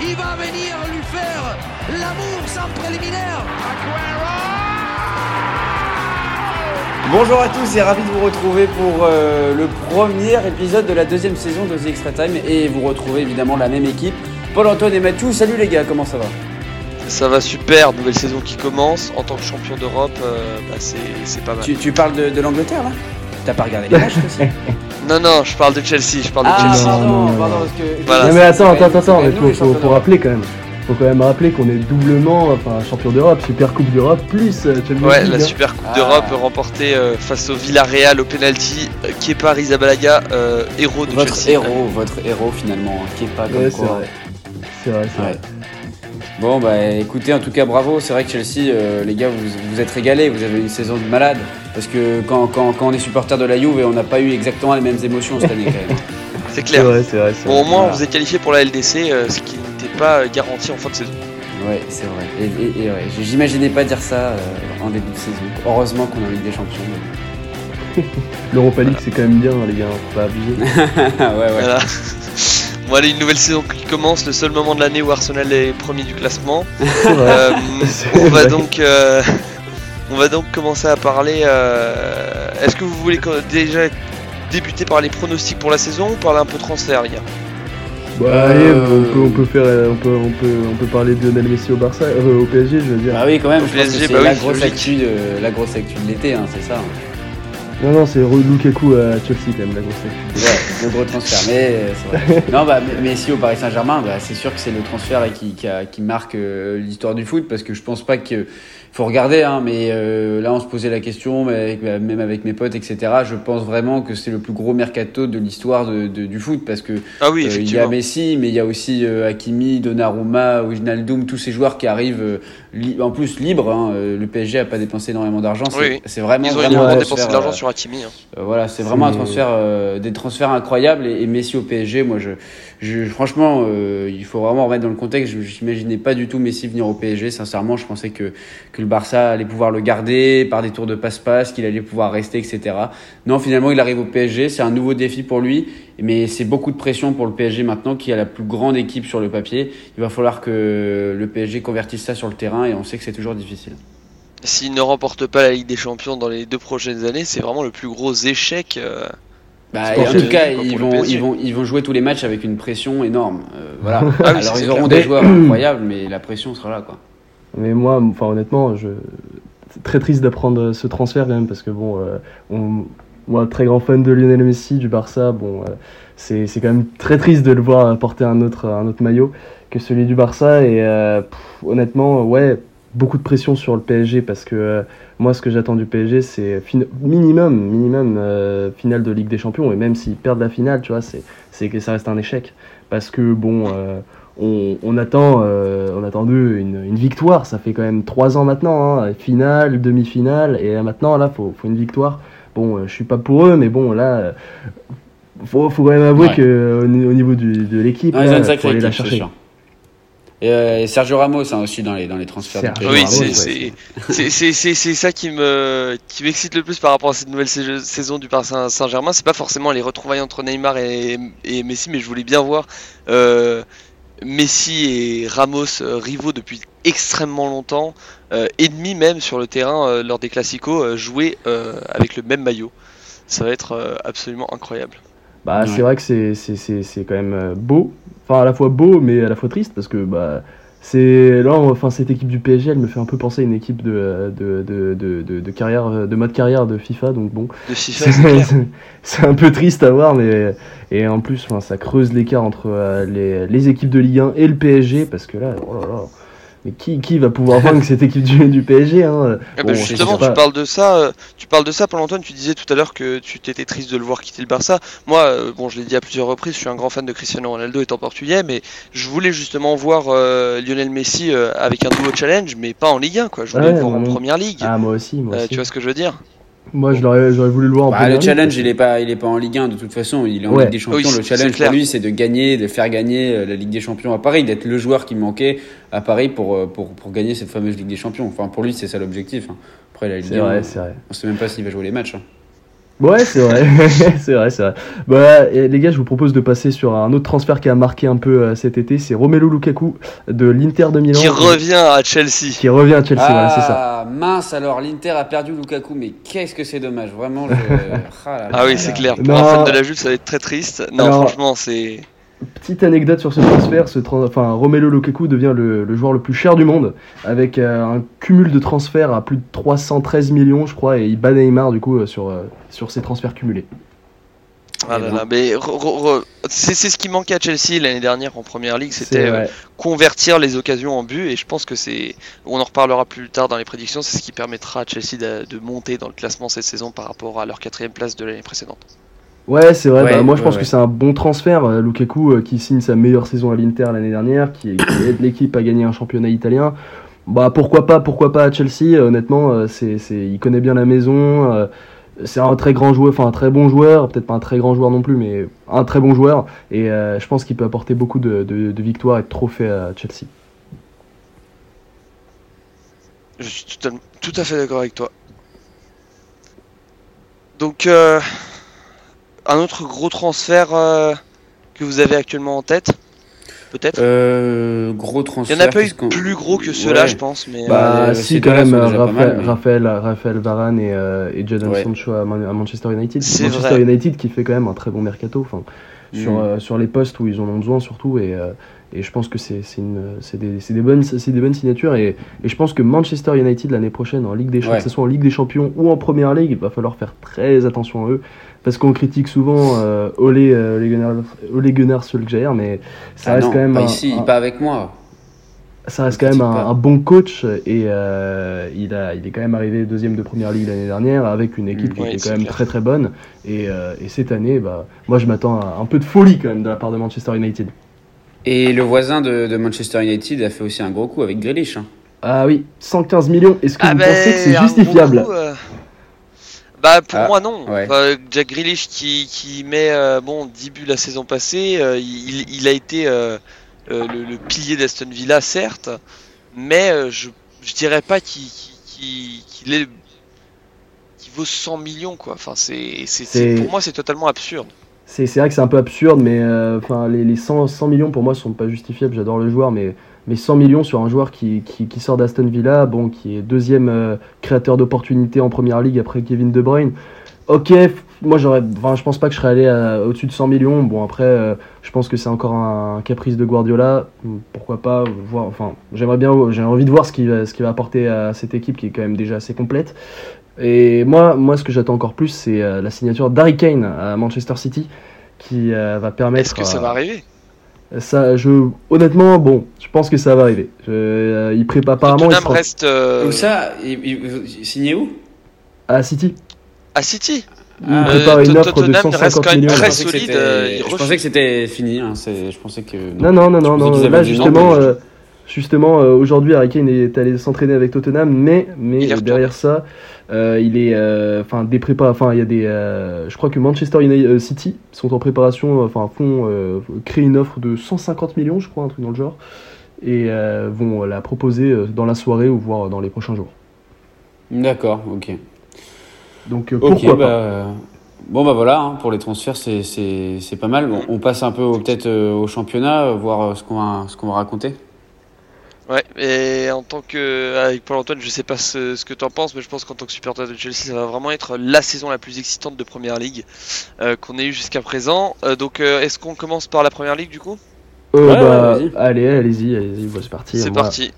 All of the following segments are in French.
Il va venir lui faire l'amour sans préliminaire. Bonjour à tous et ravi de vous retrouver pour euh, le premier épisode de la deuxième saison de The Extra Time et vous retrouvez évidemment la même équipe, Paul-Antoine et Mathieu. Salut les gars, comment ça va? Ça va super, nouvelle saison qui commence. En tant que champion d'Europe, euh, bah, c'est c'est pas mal. tu, tu parles de, de l'Angleterre là? T'as pas regardé les matchs aussi Non, non, je parle de Chelsea, je parle de Ah Chelsea. pardon, non, pardon, non. parce que... Voilà. non mais attends, attends, attends, c'est mais faut, rappeler quand même. Faut quand même rappeler qu'on est doublement, enfin champion d'Europe, super coupe d'Europe, plus euh, Champions Ouais, League, la hein. Super Coupe Ah. d'Europe remportée euh, face au Villarreal au penalty. Euh, Kepa Arrizabalaga, euh, héros de Votre Chelsea. héros, votre héros finalement, hein, pas comme Ouais, c'est quoi. vrai. C'est vrai, c'est Ouais. vrai. Bon bah écoutez en tout cas bravo, c'est vrai que Chelsea euh, les gars vous vous êtes régalés, vous avez eu une saison de malade parce que quand, quand, quand on est supporter de la Juve on n'a pas eu exactement les mêmes émotions cette année quand même. C'est clair. vrai, c'est vrai. c'est Bon, au moins, Voilà. vous êtes qualifié pour la LDC, euh, ce qui n'était pas garanti en fin de saison. Ouais c'est vrai. Et, et- et ouais, j'imaginais pas dire ça euh, en début de saison. Heureusement qu'on est en Ligue des Champions. L'Europa League, c'est quand même bien, les gars, faut pas abuser. ouais ouais. Voilà. Bon, allez, une nouvelle saison qui commence, le seul moment de l'année où Arsenal est premier du classement. Euh, on va donc euh, on va donc commencer à parler euh, est-ce que vous voulez déjà débuter par les pronostics pour la saison ou parler un peu transfert les gars Bah, allez, on peut, on peut faire, on peut, on peut, on peut parler de Lionel Messi au Barça, euh, au PSG, je veux dire. Bah oui quand même, Au je pense que PSG, c'est bah la, oui, grosse actu de, la grosse actu de l'été, hein, c'est ça. Non, non, c'est Lukaku à Chelsea quand même, la grosse. Ouais, le gros transfert. Mais euh, c'est vrai. Non, bah, mais- Messi au Paris Saint-Germain, bah, c'est sûr que c'est le transfert là, qui, qui, a- qui marque euh, l'histoire du foot parce que je pense pas que. Faut regarder, hein, mais euh, là on se posait la question, mais avec- bah, même avec mes potes, etc. Je pense vraiment que c'est le plus gros mercato de l'histoire de, de- du foot parce que ah oui euh, il y a Messi, mais il y a aussi euh, Hakimi, Donnarumma, Wijnaldum, tous ces joueurs qui arrivent euh, en plus libres. hein. Euh, Le PSG a pas dépensé énormément d'argent. C'est Oui, vraiment, ils ont vraiment énormément un dépensé transfert, de l'argent euh, sur Hakimi hein. euh, voilà, c'est vraiment un transfert, euh, des transferts incroyables et, et Messi au PSG. Moi, je, franchement, euh, il faut vraiment remettre dans le contexte. Je n'imaginais pas du tout Messi venir au PSG. Sincèrement, je pensais que que le Barça allait pouvoir le garder par des tours de passe-passe, qu'il allait pouvoir rester, etc. Non, finalement, il arrive au PSG. C'est un nouveau défi pour lui, mais c'est beaucoup de pression pour le PSG maintenant, qui a la plus grande équipe sur le papier. Il va falloir que le PSG convertisse ça sur le terrain, et on sait que c'est toujours difficile. s'ils ne remportent pas la Ligue des Champions dans les deux prochaines années c'est vraiment le plus gros échec euh, Bah, en tout cas, ils vont, ils, vont, ils vont jouer tous les matchs avec une pression énorme. Euh, voilà. Ah ça, Alors, ils auront clair. des joueurs incroyables, mais la pression sera là. Quoi. Mais moi, enfin honnêtement, je... c'est très triste d'apprendre ce transfert quand même parce que bon, euh, on... moi très grand fan de Lionel Messi du Barça, bon, euh, c'est c'est quand même très triste de le voir porter un autre un autre maillot que celui du Barça et pff, honnêtement, ouais, beaucoup de pression sur le PSG parce que euh, moi ce que j'attends du PSG c'est minimum minimum euh, finale de Ligue des Champions et même s'ils perdent la finale, tu vois, c'est c'est que ça reste un échec parce que bon. euh, on, on attend, euh, on attend d'eux une, une victoire. Ça fait quand même trois ans maintenant, hein, finale, demi-finale, et maintenant là, faut, faut une victoire. Bon, euh, je suis pas pour eux, mais bon là, euh, faut, faut quand même avouer Ouais. que au, ni- au niveau du, de l'équipe, là, une faut aller la chercher. Et, euh, et Sergio Ramos hein, aussi dans les, dans les transferts. Sergio oui c'est ça qui me qui m'excite le plus par rapport à cette nouvelle sais- saison du Paris Saint- Saint-Germain c'est pas forcément les retrouvailles entre Neymar et, et Messi mais je voulais bien voir euh, Messi et Ramos euh, rivaux depuis extrêmement longtemps, euh, ennemis même sur le terrain euh, lors des classicos, euh, jouer euh, avec le même maillot. Ça va être euh, absolument incroyable. Bah, Ouais. c'est vrai que c'est, c'est, c'est, c'est quand même euh, beau. Enfin, à la fois beau, mais à la fois triste, parce que bah, c'est là, enfin, cette équipe du PSG, elle me fait un peu penser à une équipe de, de, de, de, de, carrière, de mode carrière de FIFA, donc bon. De FIFA, c'est un peu triste à voir, mais et en plus, enfin, ça creuse l'écart entre euh, les, les équipes de Ligue 1 et le PSG, parce que là, oh là là, mais qui, qui va pouvoir vaincre cette équipe du, du PSG hein? Ah bah justement, sais tu parles de ça, euh, tu parles de ça, Paul Antoine. Tu disais tout à l'heure que tu t'étais triste de le voir quitter le Barça. Moi, euh, bon, je l'ai dit à plusieurs reprises, je suis un grand fan de Cristiano Ronaldo étant portugais, mais je voulais justement voir euh, Lionel Messi euh, avec un nouveau challenge, mais pas en Ligue 1, quoi. Je voulais Ouais, le voir en. Première Ligue. Ah, moi aussi, moi Euh, aussi. tu vois ce que je veux dire? Moi, je l'aurais, j'aurais voulu le voir en Bah, le challenge, il est pas, il est pas en Ligue 1 de toute façon. Il est en Ouais. Ligue des Champions. Oui, le challenge pour lui, c'est de gagner, de faire gagner euh, la Ligue des Champions à Paris, d'être le joueur qui manquait à Paris pour, euh, pour, pour gagner cette fameuse Ligue des Champions. Enfin, pour lui, c'est ça l'objectif. hein. Après, la Ligue C'est 1, vrai, c'est vrai. on sait même pas s'il va jouer les matchs. Ouais, c'est vrai, c'est vrai, c'est vrai. Bah, les gars, je vous propose de passer sur un autre transfert qui a marqué un peu euh, cet été, c'est Romelu Lukaku de l'Inter de Milan. Qui revient à Chelsea. Qui revient à Chelsea, voilà, c'est ça. Ah, mince, alors l'Inter a perdu Lukaku, mais qu'est-ce que c'est dommage, vraiment. je- Ah, là, Ah là, oui, c'est clair. Pour Non. un fan de la Juve, ça va être très triste. Non, Alors- franchement, c'est. Petite anecdote sur ce transfert, ce tran- enfin, Romelu Lukaku devient le, le joueur le plus cher du monde, avec euh, un cumul de transferts à plus de 313 millions, je crois, et il bat Neymar du coup euh, sur, euh, sur ses transferts cumulés. Ah là là, mais c'est ce qui manquait à Chelsea l'année dernière en première ligue, c'était euh, convertir les occasions en but et je pense que c'est, on en reparlera plus tard dans les prédictions, c'est ce qui permettra à Chelsea de, de monter dans le classement cette saison par rapport à leur quatrième place de l'année précédente. Ouais, c'est vrai. Ouais, bah, moi, je pense ouais. que c'est un bon transfert. euh, Lukaku, euh, qui signe sa meilleure saison à l'Inter l'année dernière, qui, qui aide l'équipe à gagner un championnat italien. Bah, pourquoi pas, pourquoi pas à Chelsea. euh, honnêtement, euh, c'est, c'est, il connaît bien la maison. euh, c'est un très grand joueur, enfin un très bon joueur. Peut-être pas un très grand joueur non plus, mais un très bon joueur. Et euh, je pense qu'il peut apporter beaucoup de, de, de victoires et de trophées à Chelsea. Je suis totalement- tout à fait d'accord avec toi. Donc, euh, un autre gros transfert euh, que vous avez actuellement en tête, peut-être? Euh, gros Il transfert. n'y en a pas eu plus gros que ceux-là, Ouais. je pense, mais. Bah, euh, si, quand même, Raphaël, mal, mais- Raphaël, Raphaël Varane et, euh, et Jadon Ouais. Sancho à, Man- à Manchester United. C'est Manchester vrai. United qui fait quand même un très bon mercato. Enfin, sur, Mm. euh, sur les postes où ils en ont besoin surtout et, euh, et je pense que c'est des, c'est des, bonnes, c'est des bonnes signatures et, et je pense que Manchester United l'année prochaine en Ligue des Champions, Ouais. que ce soit en Ligue des Champions ou en Première Ligue, il va falloir faire très attention à eux parce qu'on critique souvent euh, Ole, euh, Ole Gunnar, Ole Gunnar Solskjaer mais ça Ah reste non, quand même pas un- ici, un- pas avec moi. ça reste quand même un, bon coach et euh, il, a, il est quand même arrivé deuxième de première ligue l'année dernière avec une équipe Mm, qui ouais, était quand même clair. très très bonne. Et, euh, et cette année, bah, moi je m'attends à un peu de folie quand même de la part de Manchester United. Et le voisin de, de Manchester United a fait aussi un gros coup avec Grealish. hein. Ah oui, 115 millions, est-ce que Ah vous ben, pensez que c'est justifiable? coup, euh, Bah pour Ah, moi non. ouais. Jack Grealish qui, qui met euh, bon 10 buts la saison passée, euh, il, il a été euh, le, le pilier d'Aston Villa certes, mais je, je dirais pas qu'il est qu'il vaut 100 millions quoi. Enfin c'est pour moi c'est totalement absurde. C'est c'est vrai que c'est un peu absurde, mais euh, enfin les, les 100, 100 millions pour moi sont pas justifiables. J'adore le joueur, mais, mais 100 millions sur un joueur qui, qui, qui sort d'Aston Villa, bon, qui est deuxième euh, créateur d'opportunités en première ligue après Kevin De Bruyne. Ok, moi j'aurais, enfin, je pense pas que je serais allé à- au-dessus de 100 millions. Bon après, euh, je pense que c'est encore un, caprice de Guardiola. Pourquoi pas voir, enfin, j'aimerais bien, j'ai envie de voir ce qu'il va, ce va apporter à cette équipe qui est quand même déjà assez complète. Et moi, moi, ce que j'attends encore plus, c'est euh, la signature d'Harry Kane à Manchester City, qui euh, va permettre. Est-ce que ça euh, va arriver? Ça, je, honnêtement, bon, je pense que ça va arriver. Je, euh, il prépare apparemment il Tottenham sera reste euh, Où ça il, il- il- Signé où à City. à City. Il Ah, prépare Euh, une offre de Tottenham reste 150 quand même millions. très Je pensais que solide, c'était- euh, il je pensais que c'était fini. hein, Je pensais que. Non, non, non, non, non. avaient Là, non, justement, euh, justement, euh, aujourd'hui, Harry Kane est allé s'entraîner avec Tottenham, mais, mais derrière ça, euh, il est, euh, enfin, des prépas, enfin, il y a des, je crois que Manchester United City sont en préparation, enfin, font créer une offre de 150 millions, je crois, un truc dans le genre, et vont la proposer dans la soirée ou voire dans les prochains jours. D'accord, ok. Donc, pourquoi bah, pas Bon, bah voilà, hein, pour les transferts, c'est- c'est c'est pas mal. On, on passe un peu peut-être euh, au championnat, euh, voir euh, ce qu'on va, ce qu'on va raconter. Ouais, et en tant que. Avec Paul-Antoine, je sais pas ce, ce que tu en penses, mais je pense qu'en tant que supporter de Chelsea, ça va vraiment être la saison la plus excitante de Première Ligue euh, qu'on ait eu jusqu'à présent. Euh, donc, euh, est-ce qu'on commence par la Première Ligue du coup? Euh, Ouais, bah, ouais. Allez, allez-y, allez-y, bah, c'est parti. C'est va- parti.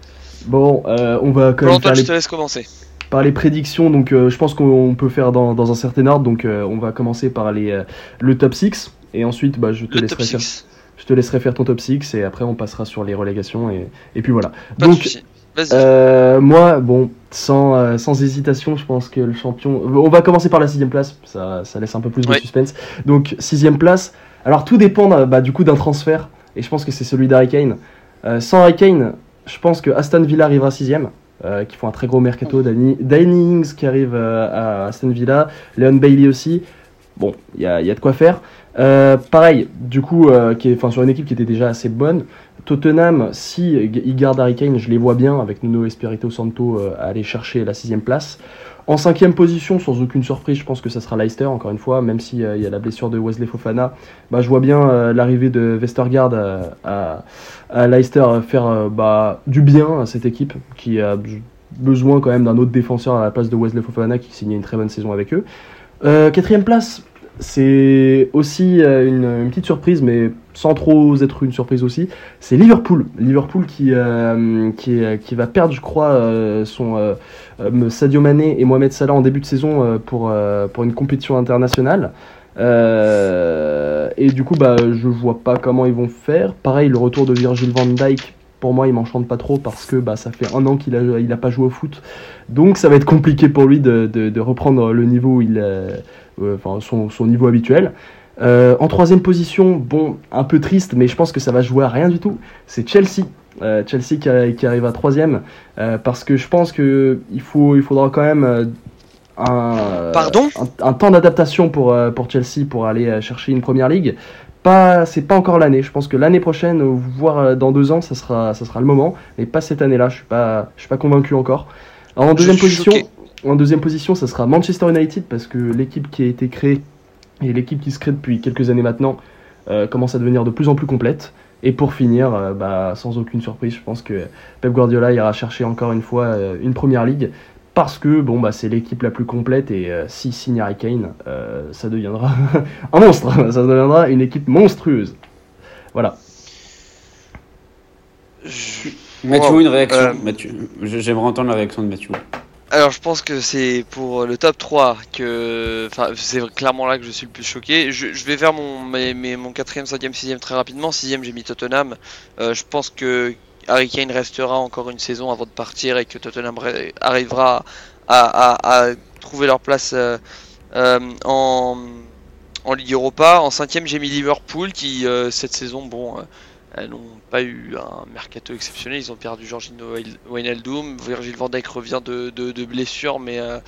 Bon, euh, on va quand même faire Paul-Antoine, les je te laisse commencer. par les prédictions, donc euh, je pense qu'on peut faire dans, dans un certain ordre. Donc euh, on va commencer par les, euh, le top 6 et ensuite bah, je, te Le laisserai top faire, 6. Je te laisserai faire ton top 6 et après on passera sur les relégations et, et puis voilà. Pas donc euh, moi, bon, sans, euh, sans hésitation, je pense que le champion. On va commencer par la sixième place, ça, ça laisse un peu plus de suspense. Donc sixième place. Alors tout dépend euh, bah, du coup d'un transfert et je pense que c'est celui d'Harry Kane. Euh, sans Harry Kane, je pense que Aston Villa arrivera sixième. Euh, qui font un très gros mercato. Danny, Danny Ings qui arrive à Aston Villa, Leon Bailey aussi. Bon, il y a, il y a de quoi faire. Euh, pareil, du coup, euh, qui est, sur une équipe qui était déjà assez bonne. Tottenham, si ils gardent Harry Kane, je les vois bien avec Nuno Espirito Santo euh, aller chercher la sixième place. En cinquième position, sans aucune surprise, je pense que ça sera Leicester, encore une fois, même s'il y a la blessure de Wesley Fofana. Bah, je vois bien euh, l'arrivée de Westergaard à, à, Leicester faire bah, du bien à cette équipe qui a besoin quand même d'un autre défenseur à la place de Wesley Fofana qui signait une très bonne saison avec eux. quatrième place, c'est aussi euh, une, petite surprise, mais sans trop être une surprise aussi. C'est Liverpool. Liverpool qui, euh, qui, qui, va perdre, je crois, euh, son Sadio Mané et Mohamed Salah en début de saison pour, pour une compétition internationale. et du coup, bah, je vois pas comment ils vont faire. Pareil, le retour de Virgil van Dijk, pour moi, il m'enchante pas trop parce que bah, ça fait un an qu'il a, il a pas joué au foot. Donc, ça va être compliqué pour lui de, de, de reprendre le niveau où il euh, enfin son, niveau habituel. Euh, en troisième position, bon, un peu triste, mais je pense que ça va jouer à rien du tout. C'est Chelsea. Euh, Chelsea qui, arrive à troisième, parce que je pense que il faut, il faudra quand même un, Pardon? un, temps d'adaptation pour, pour Chelsea pour aller chercher une première ligue. Pas, c'est pas encore l'année. Je pense que l'année prochaine, voire dans deux ans, ça sera, ça sera le moment, mais pas cette année-là. Je suis pas, je suis pas convaincu encore. en deuxième position, en deuxième position, ça sera Manchester United parce que l'équipe qui a été créée et l'équipe qui se crée depuis quelques années maintenant euh, commence à devenir de plus en plus complète. Et pour finir, euh, bah, sans aucune surprise, je pense que Pep Guardiola ira chercher encore une fois euh, une première ligue parce que bon, bah, c'est l'équipe la plus complète et si signe Harry Kane, ça deviendra un monstre, ça deviendra une équipe monstrueuse. Voilà. Mathieu, une réaction. J'aimerais entendre la réaction de Mathieu. Alors je pense que c'est pour le top 3 que. Enfin, c'est clairement là que je suis le plus choqué. Je, vais faire mon, mes, mon 4ème, 5ème, 6ème très rapidement. 6ème, j'ai mis Tottenham. Euh, je pense que Harry Kane restera encore une saison avant de partir et que Tottenham arrivera à, trouver leur place euh, euh, en, en Ligue Europa. En 5ème, j'ai mis Liverpool qui, cette saison, bon elles n'ont pas eu un mercato exceptionnel. Ils ont perdu Georgino Wijnaldum. Virgil van Dijk revient de, de, blessure, mais euh,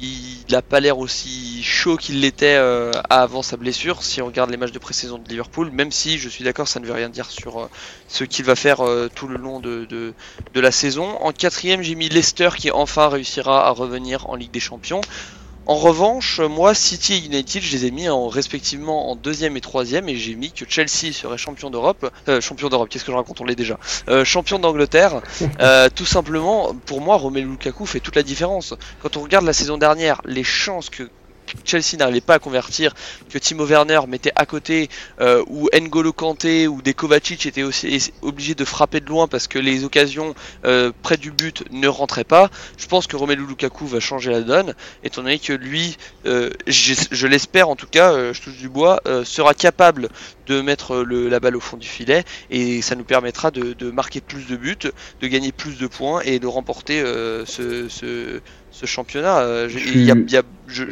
il n'a pas l'air aussi chaud qu'il l'était euh, avant sa blessure. Si on regarde les matchs de pré-saison de Liverpool, même si je suis d'accord, ça ne veut rien dire sur euh, ce qu'il va faire tout le long de, de la saison. En quatrième, j'ai mis Leicester qui enfin réussira à revenir en Ligue des Champions. En revanche, moi, City et United, je les ai mis en, respectivement en deuxième et troisième, et j'ai mis que Chelsea serait champion d'Europe, euh, champion d'Europe, qu'est-ce que je raconte, on l'est déjà, euh, champion d'Angleterre. Euh, tout simplement, pour moi, Romelu Lukaku fait toute la différence. Quand on regarde la saison dernière, les chances que Chelsea n'arrivait pas à convertir, que Timo Werner mettait à côté, euh, ou N'Golo Kanté ou des Kovacic étaient aussi obligés de frapper de loin parce que les occasions euh, près du but ne rentraient pas. Je pense que Romelu Lukaku va changer la donne, étant donné que lui, euh, je, l'espère en tout cas, je touche du bois, sera capable de mettre la balle au fond du filet et ça nous permettra de, marquer plus de buts, de gagner plus de points et de remporter ce, ce championnat. Euh, il y a, y a, je,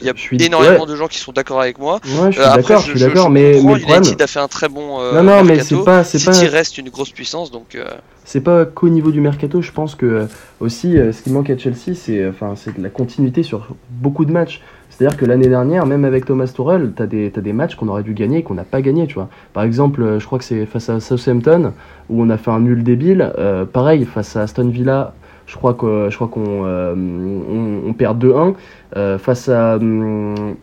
y a énormément de gens qui sont d'accord avec moi. Ouais, je suis euh, d'accord, je suis d'accord, mais, mais United a fait un très bon. Euh, non, non, mais c'est pas, c'est City reste une grosse puissance, donc. C'est pas qu'au niveau du mercato, je pense que aussi, ce qui manque à Chelsea, c'est, enfin, c'est la continuité sur beaucoup de matchs. C'est-à-dire que l'année dernière, même avec Thomas Tuchel, tu as des, as des matchs qu'on aurait dû gagner et qu'on n'a pas gagné, tu vois. Par exemple, je crois que c'est face à Southampton, où on a fait un nul débile. pareil, face à Aston Villa, je crois que je crois qu'on euh, on, perd 2-1 euh, face à hum,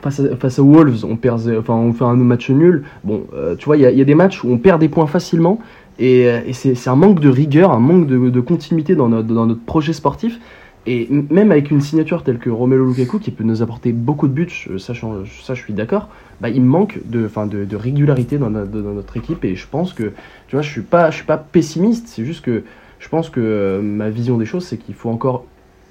Face face à, Wolves, on, perd, enfin, on fait un match nul. Bon, euh, tu vois, il y, a des matchs où on perd des points facilement et, c'est un manque de rigueur, un manque de, continuité dans notre, dans notre, projet sportif. Et même avec une signature telle que Romelu Lukaku qui peut nous apporter beaucoup de buts, ça, ça je suis d'accord, bah, il manque de, de, régularité dans, notre, équipe et je pense que, tu vois, je suis pas, je suis pas pessimiste, c'est juste que je pense que euh, ma vision des choses, c'est qu'il faut encore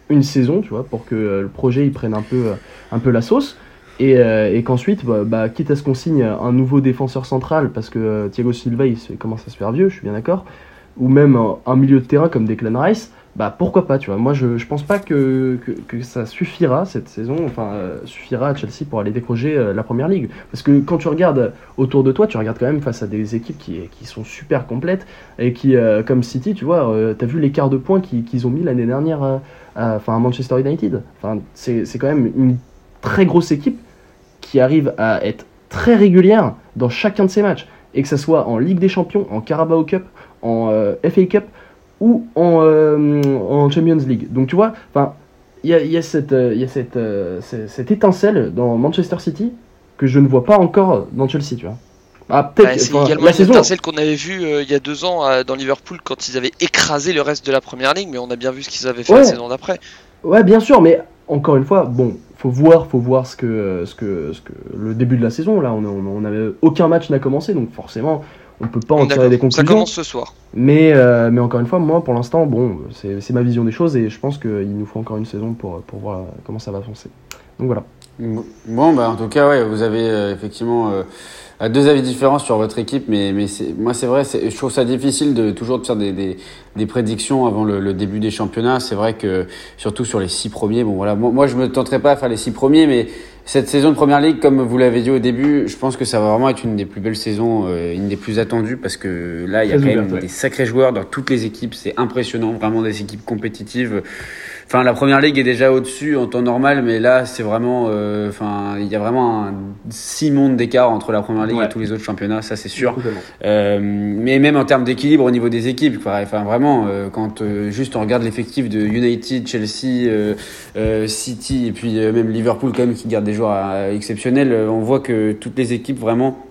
une saison, tu vois, pour que euh, le projet il prenne un peu, euh, la sauce. Et, et qu'ensuite, bah, bah, quitte à ce qu'on signe un nouveau défenseur central, parce que Thiago Silva il commence à se faire vieux, je suis bien d'accord, ou même un milieu de terrain comme Declan Rice, bah pourquoi pas, tu vois. Moi, je, je pense pas que, que, ça suffira cette saison, enfin, euh, suffira à Chelsea pour aller décrocher euh, la première ligue. Parce que quand tu regardes autour de toi, tu regardes quand même face à des équipes qui, qui sont super complètes et qui, euh, comme City, tu vois, tu as vu l'écart de points qu'ils ont mis l'année dernière à, à, Manchester United. Enfin, c'est quand même une très grosse équipe qui arrive à être très régulière dans chacun de ses matchs. et que ce soit en Ligue des Champions, en Carabao Cup, en FA Cup ou en, en Champions League. Donc tu vois, enfin il y a, y a, cette, y a cette, cette, étincelle dans Manchester City que je ne vois pas encore dans Chelsea, tu vois. Ah, peut-être. Bah, c'est également la saison... étincelle qu'on avait vu il y a deux ans dans Liverpool quand ils avaient écrasé le reste de la première ligue, mais on a bien vu ce qu'ils avaient fait la saison d'après. Ouais, bien sûr, mais encore une fois, bon, faut voir, faut voir ce que, ce que, ce que le début de la saison. Là, on, on, avait aucun match n'a commencé, donc forcément, on peut pas en tirer des conclusions. Ça commence ce soir. Mais, euh, mais encore une fois, moi, pour l'instant, bon, c'est ma vision des choses et je pense qu'il nous faut encore une saison pour, pour voir comment ça va avancer. Donc voilà. Bon, bah en tout cas, ouais, vous avez euh, effectivement. Euh, deux avis différents sur votre équipe, mais, mais moi c'est vrai, je trouve ça difficile de toujours de faire des, des, des prédictions avant le, le, début des championnats. C'est vrai que surtout sur les six premiers, bon voilà, moi, je me tenterai pas à faire les six premiers, mais cette saison de première ligue, comme vous l'avez dit au début, je pense que ça va vraiment être une des plus belles saisons, euh, une des plus attendues, parce que là il y a quand même des sacrés joueurs dans toutes les équipes, c'est impressionnant, vraiment des équipes compétitives. Enfin, la première ligue est déjà au-dessus en temps normal, mais là, c'est vraiment. Euh, enfin, il y a vraiment un six mondes d'écart entre la première ligue et tous les autres championnats, ça c'est sûr. Euh, mais même en termes d'équilibre au niveau des équipes, enfin, vraiment, euh, quand juste on regarde l'effectif de United, Chelsea, City et puis même Liverpool, quand même, qui garde des joueurs exceptionnels, on voit que toutes les équipes vraiment.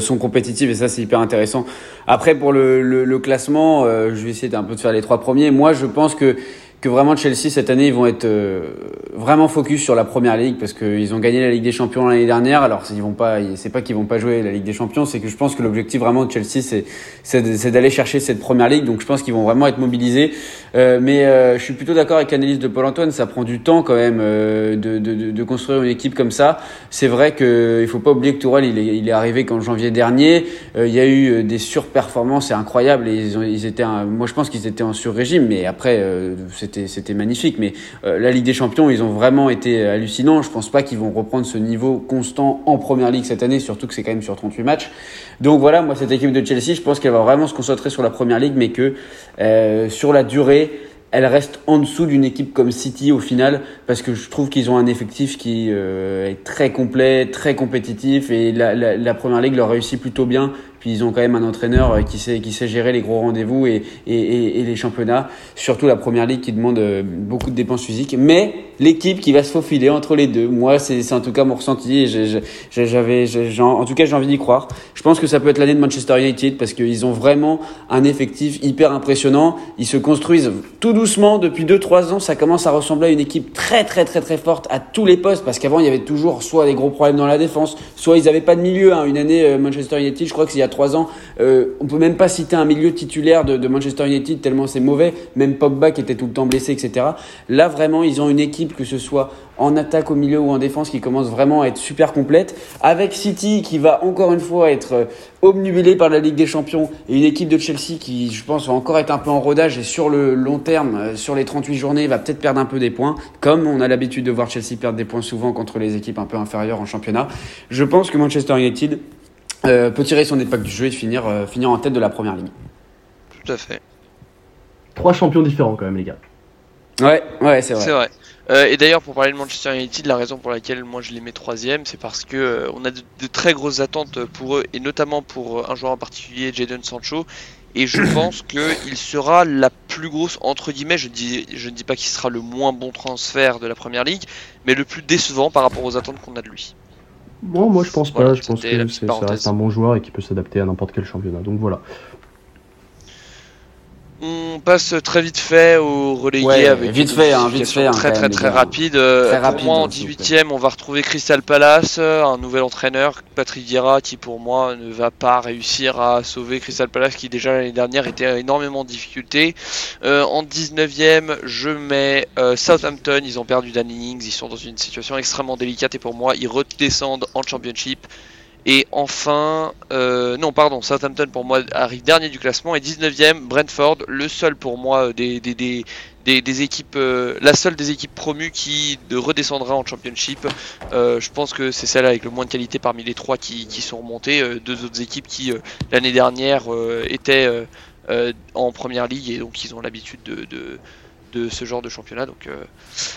sont compétitives et ça c'est hyper intéressant. Après pour le, le, le classement, je vais essayer d'un peu de faire les trois premiers. Moi je pense que que vraiment Chelsea cette année ils vont être euh, vraiment focus sur la première ligue parce qu'ils ont gagné la Ligue des Champions l'année dernière. Alors ils vont pas, c'est pas qu'ils vont pas jouer la Ligue des Champions, c'est que je pense que l'objectif vraiment de Chelsea c'est c'est d'aller chercher cette première ligue. Donc je pense qu'ils vont vraiment être mobilisés. Euh, mais euh, je suis plutôt d'accord avec l'analyse de Paul Antoine. Ça prend du temps quand même de, de, construire une équipe comme ça. C'est vrai que il faut pas oublier que Tourelle il est, il est arrivé qu'en janvier dernier. il y a eu des surperformances incroyables et ils, ils étaient, moi je pense qu'ils étaient en sur-régime, mais après c'est c'était magnifique. Mais euh, la Ligue des Champions, ils ont vraiment été hallucinants. Je pense pas qu'ils vont reprendre ce niveau constant en Première Ligue cette année, surtout que c'est quand même sur 38 matchs. Donc voilà, moi cette équipe de Chelsea, je pense qu'elle va vraiment se concentrer sur la Première Ligue, mais que euh, sur la durée, elle reste en dessous d'une équipe comme City au final parce que je trouve qu'ils ont un effectif qui euh, est très complet, très compétitif et la, la, la, première ligue leur réussit plutôt bien puis ils ont quand même un entraîneur euh, qui sait, qui sait gérer les gros rendez-vous et, et, les championnats, surtout la première ligue qui demande euh, beaucoup de dépenses physiques. Mais l'équipe qui va se faufiler entre les deux, moi c'est en tout cas mon ressenti. J'avais, en, tout cas j'ai envie d'y croire. Je pense que ça peut être l'année de Manchester United parce qu'ils ont vraiment un effectif hyper impressionnant. Ils se construisent tout doucement depuis 2-3 ans. Ça commence à ressembler à une équipe très très très très forte à tous les postes parce qu'avant il y avait toujours soit des gros problèmes dans la défense, soit ils n'avaient pas de milieu. Hein. Une année euh, Manchester United, je crois que c'est 3 ans. Euh, on peut même pas citer un milieu titulaire de, Manchester United tellement c'est mauvais. Même Pogba qui était tout le temps blessé, etc. Là, vraiment, ils ont une équipe, que ce soit en attaque au milieu ou en défense, qui commence vraiment à être super complète. Avec City qui va encore une fois être euh, obnubilé par la Ligue des Champions et une équipe de Chelsea qui, je pense, va encore être un peu en rodage et sur le long terme, euh, sur les 38 journées, va peut-être perdre un peu des points, comme on a l'habitude de voir Chelsea perdre des points souvent contre les équipes un peu inférieures en championnat. Je pense que Manchester United euh, peut tirer son épingle du jeu et finir, euh, finir en tête de la première ligne. Tout à fait. Trois champions différents quand même, les gars. Ouais, ouais, c'est vrai. C'est vrai. Euh, et d'ailleurs, pour parler de Manchester United, la raison pour laquelle moi je les mets troisième, c'est parce que on a de, très grosses attentes pour eux, et notamment pour un joueur en particulier, Jadon Sancho. Et je pense qu'il sera la plus grosse, entre guillemets, je, dis, je ne dis pas qu'il sera le moins bon transfert de la première ligue, mais le plus décevant par rapport aux attentes qu'on a de lui. Bon, moi je pense pas, je pense que c'est un bon joueur et qui peut s'adapter à n'importe quel championnat. Donc voilà. On passe très vite fait au relégué avec vite fait, hein, vite fait, hein, très très très, rapide. Très pour moi en 18ème, on va retrouver Crystal Palace, un nouvel entraîneur, Patrick Vieira, qui pour moi ne va pas réussir à sauver Crystal Palace, qui déjà l'année dernière était énormément en difficulté. Euh, en 19ème, je mets euh, Southampton, ils ont perdu Dan Innings, ils sont dans une situation extrêmement délicate et pour moi ils redescendent en Championship. Et enfin, euh, non, pardon, Southampton pour moi arrive dernier du classement et 19ème, Brentford, le seul pour moi euh, des, des, des, des, équipes, euh, la seule des équipes promues qui redescendra en Championship. je pense que c'est celle avec le moins de qualité parmi les trois qui, qui sont remontées. deux autres équipes qui l'année dernière étaient en première ligue et donc ils ont l'habitude de, de, de, ce genre de championnat. Donc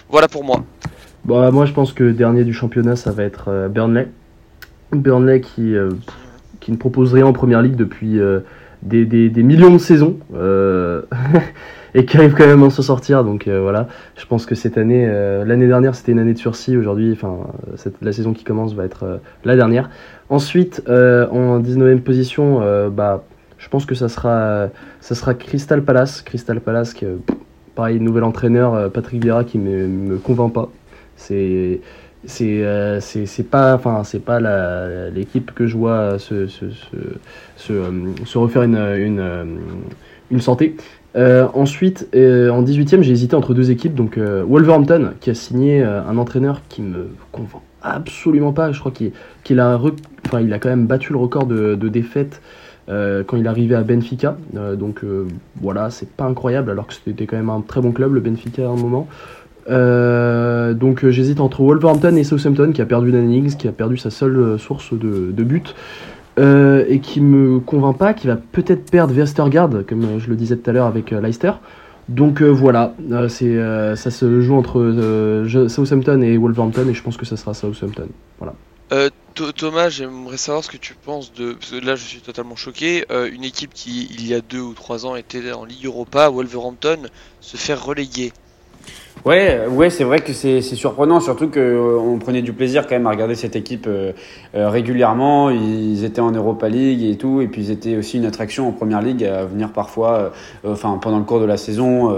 voilà pour moi. Bon, bah, moi je pense que dernier du championnat ça va être Burnley. Burnley qui, euh, qui ne propose rien en première ligue depuis des, des, des, millions de saisons et qui arrive quand même à s'en sortir. Donc voilà, je pense que cette année, l'année dernière c'était une année de sursis, aujourd'hui, enfin la saison qui commence va être la dernière. Ensuite, en 19e position, bah, je pense que ça sera, ça sera Crystal Palace. Crystal Palace, pareil, nouvel entraîneur, Patrick Vieira qui me, me convainc pas. C'est c'est euh, c'est pas enfin l'équipe que je vois se, euh, se refaire une, euh, santé. ensuite, en 18ème, j'ai hésité entre deux équipes. Donc, Wolverhampton, qui a signé un entraîneur qui me convainc absolument pas. Je crois qu'il a, quand même battu le record de, de défaites quand il arrivé à Benfica. donc, voilà, c'est pas incroyable, alors que c'était quand même un très bon club, le Benfica, à un moment. Euh, donc euh, j'hésite entre Wolverhampton et Southampton qui a perdu Dan qui a perdu sa seule euh, source de, de but et qui me convainc pas, qui va peut-être perdre Westergaard comme je le disais tout à l'heure avec Leicester. Donc voilà, c'est ça se joue entre Southampton et Wolverhampton et je pense que ça sera Southampton. Voilà. Thomas, j'aimerais savoir ce que tu penses de. Parce que là, je suis totalement choqué. une équipe qui, il y a deux ou trois ans, était en Ligue Europa, Wolverhampton, se faire reléguer. Ouais, ouais, c'est vrai que c'est surprenant, surtout qu'on euh, prenait du plaisir quand même à regarder cette équipe euh, euh, régulièrement. Ils étaient en Europa League et tout, et puis ils étaient aussi une attraction en Première Ligue à venir parfois, enfin pendant le cours de la saison,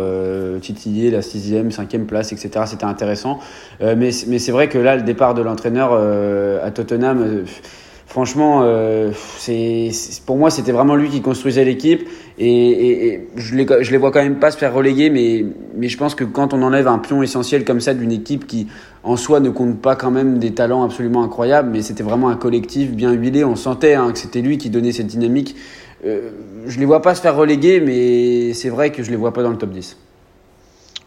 titiller la sixième, cinquième place, etc. C'était intéressant. mais mais c'est vrai que là, le départ de l'entraîneur à Tottenham franchement, euh, c'est, pour moi, c'était vraiment lui qui construisait l'équipe. Et, je, les, je les vois quand même pas se faire reléguer, mais, mais je pense que quand on enlève un pion essentiel comme ça d'une équipe qui, en soi, ne compte pas quand même des talents absolument incroyables, mais c'était vraiment un collectif bien huilé, on sentait hein, que c'était lui qui donnait cette dynamique. Euh, je les vois pas se faire reléguer, mais c'est vrai que je les vois pas dans le top 10.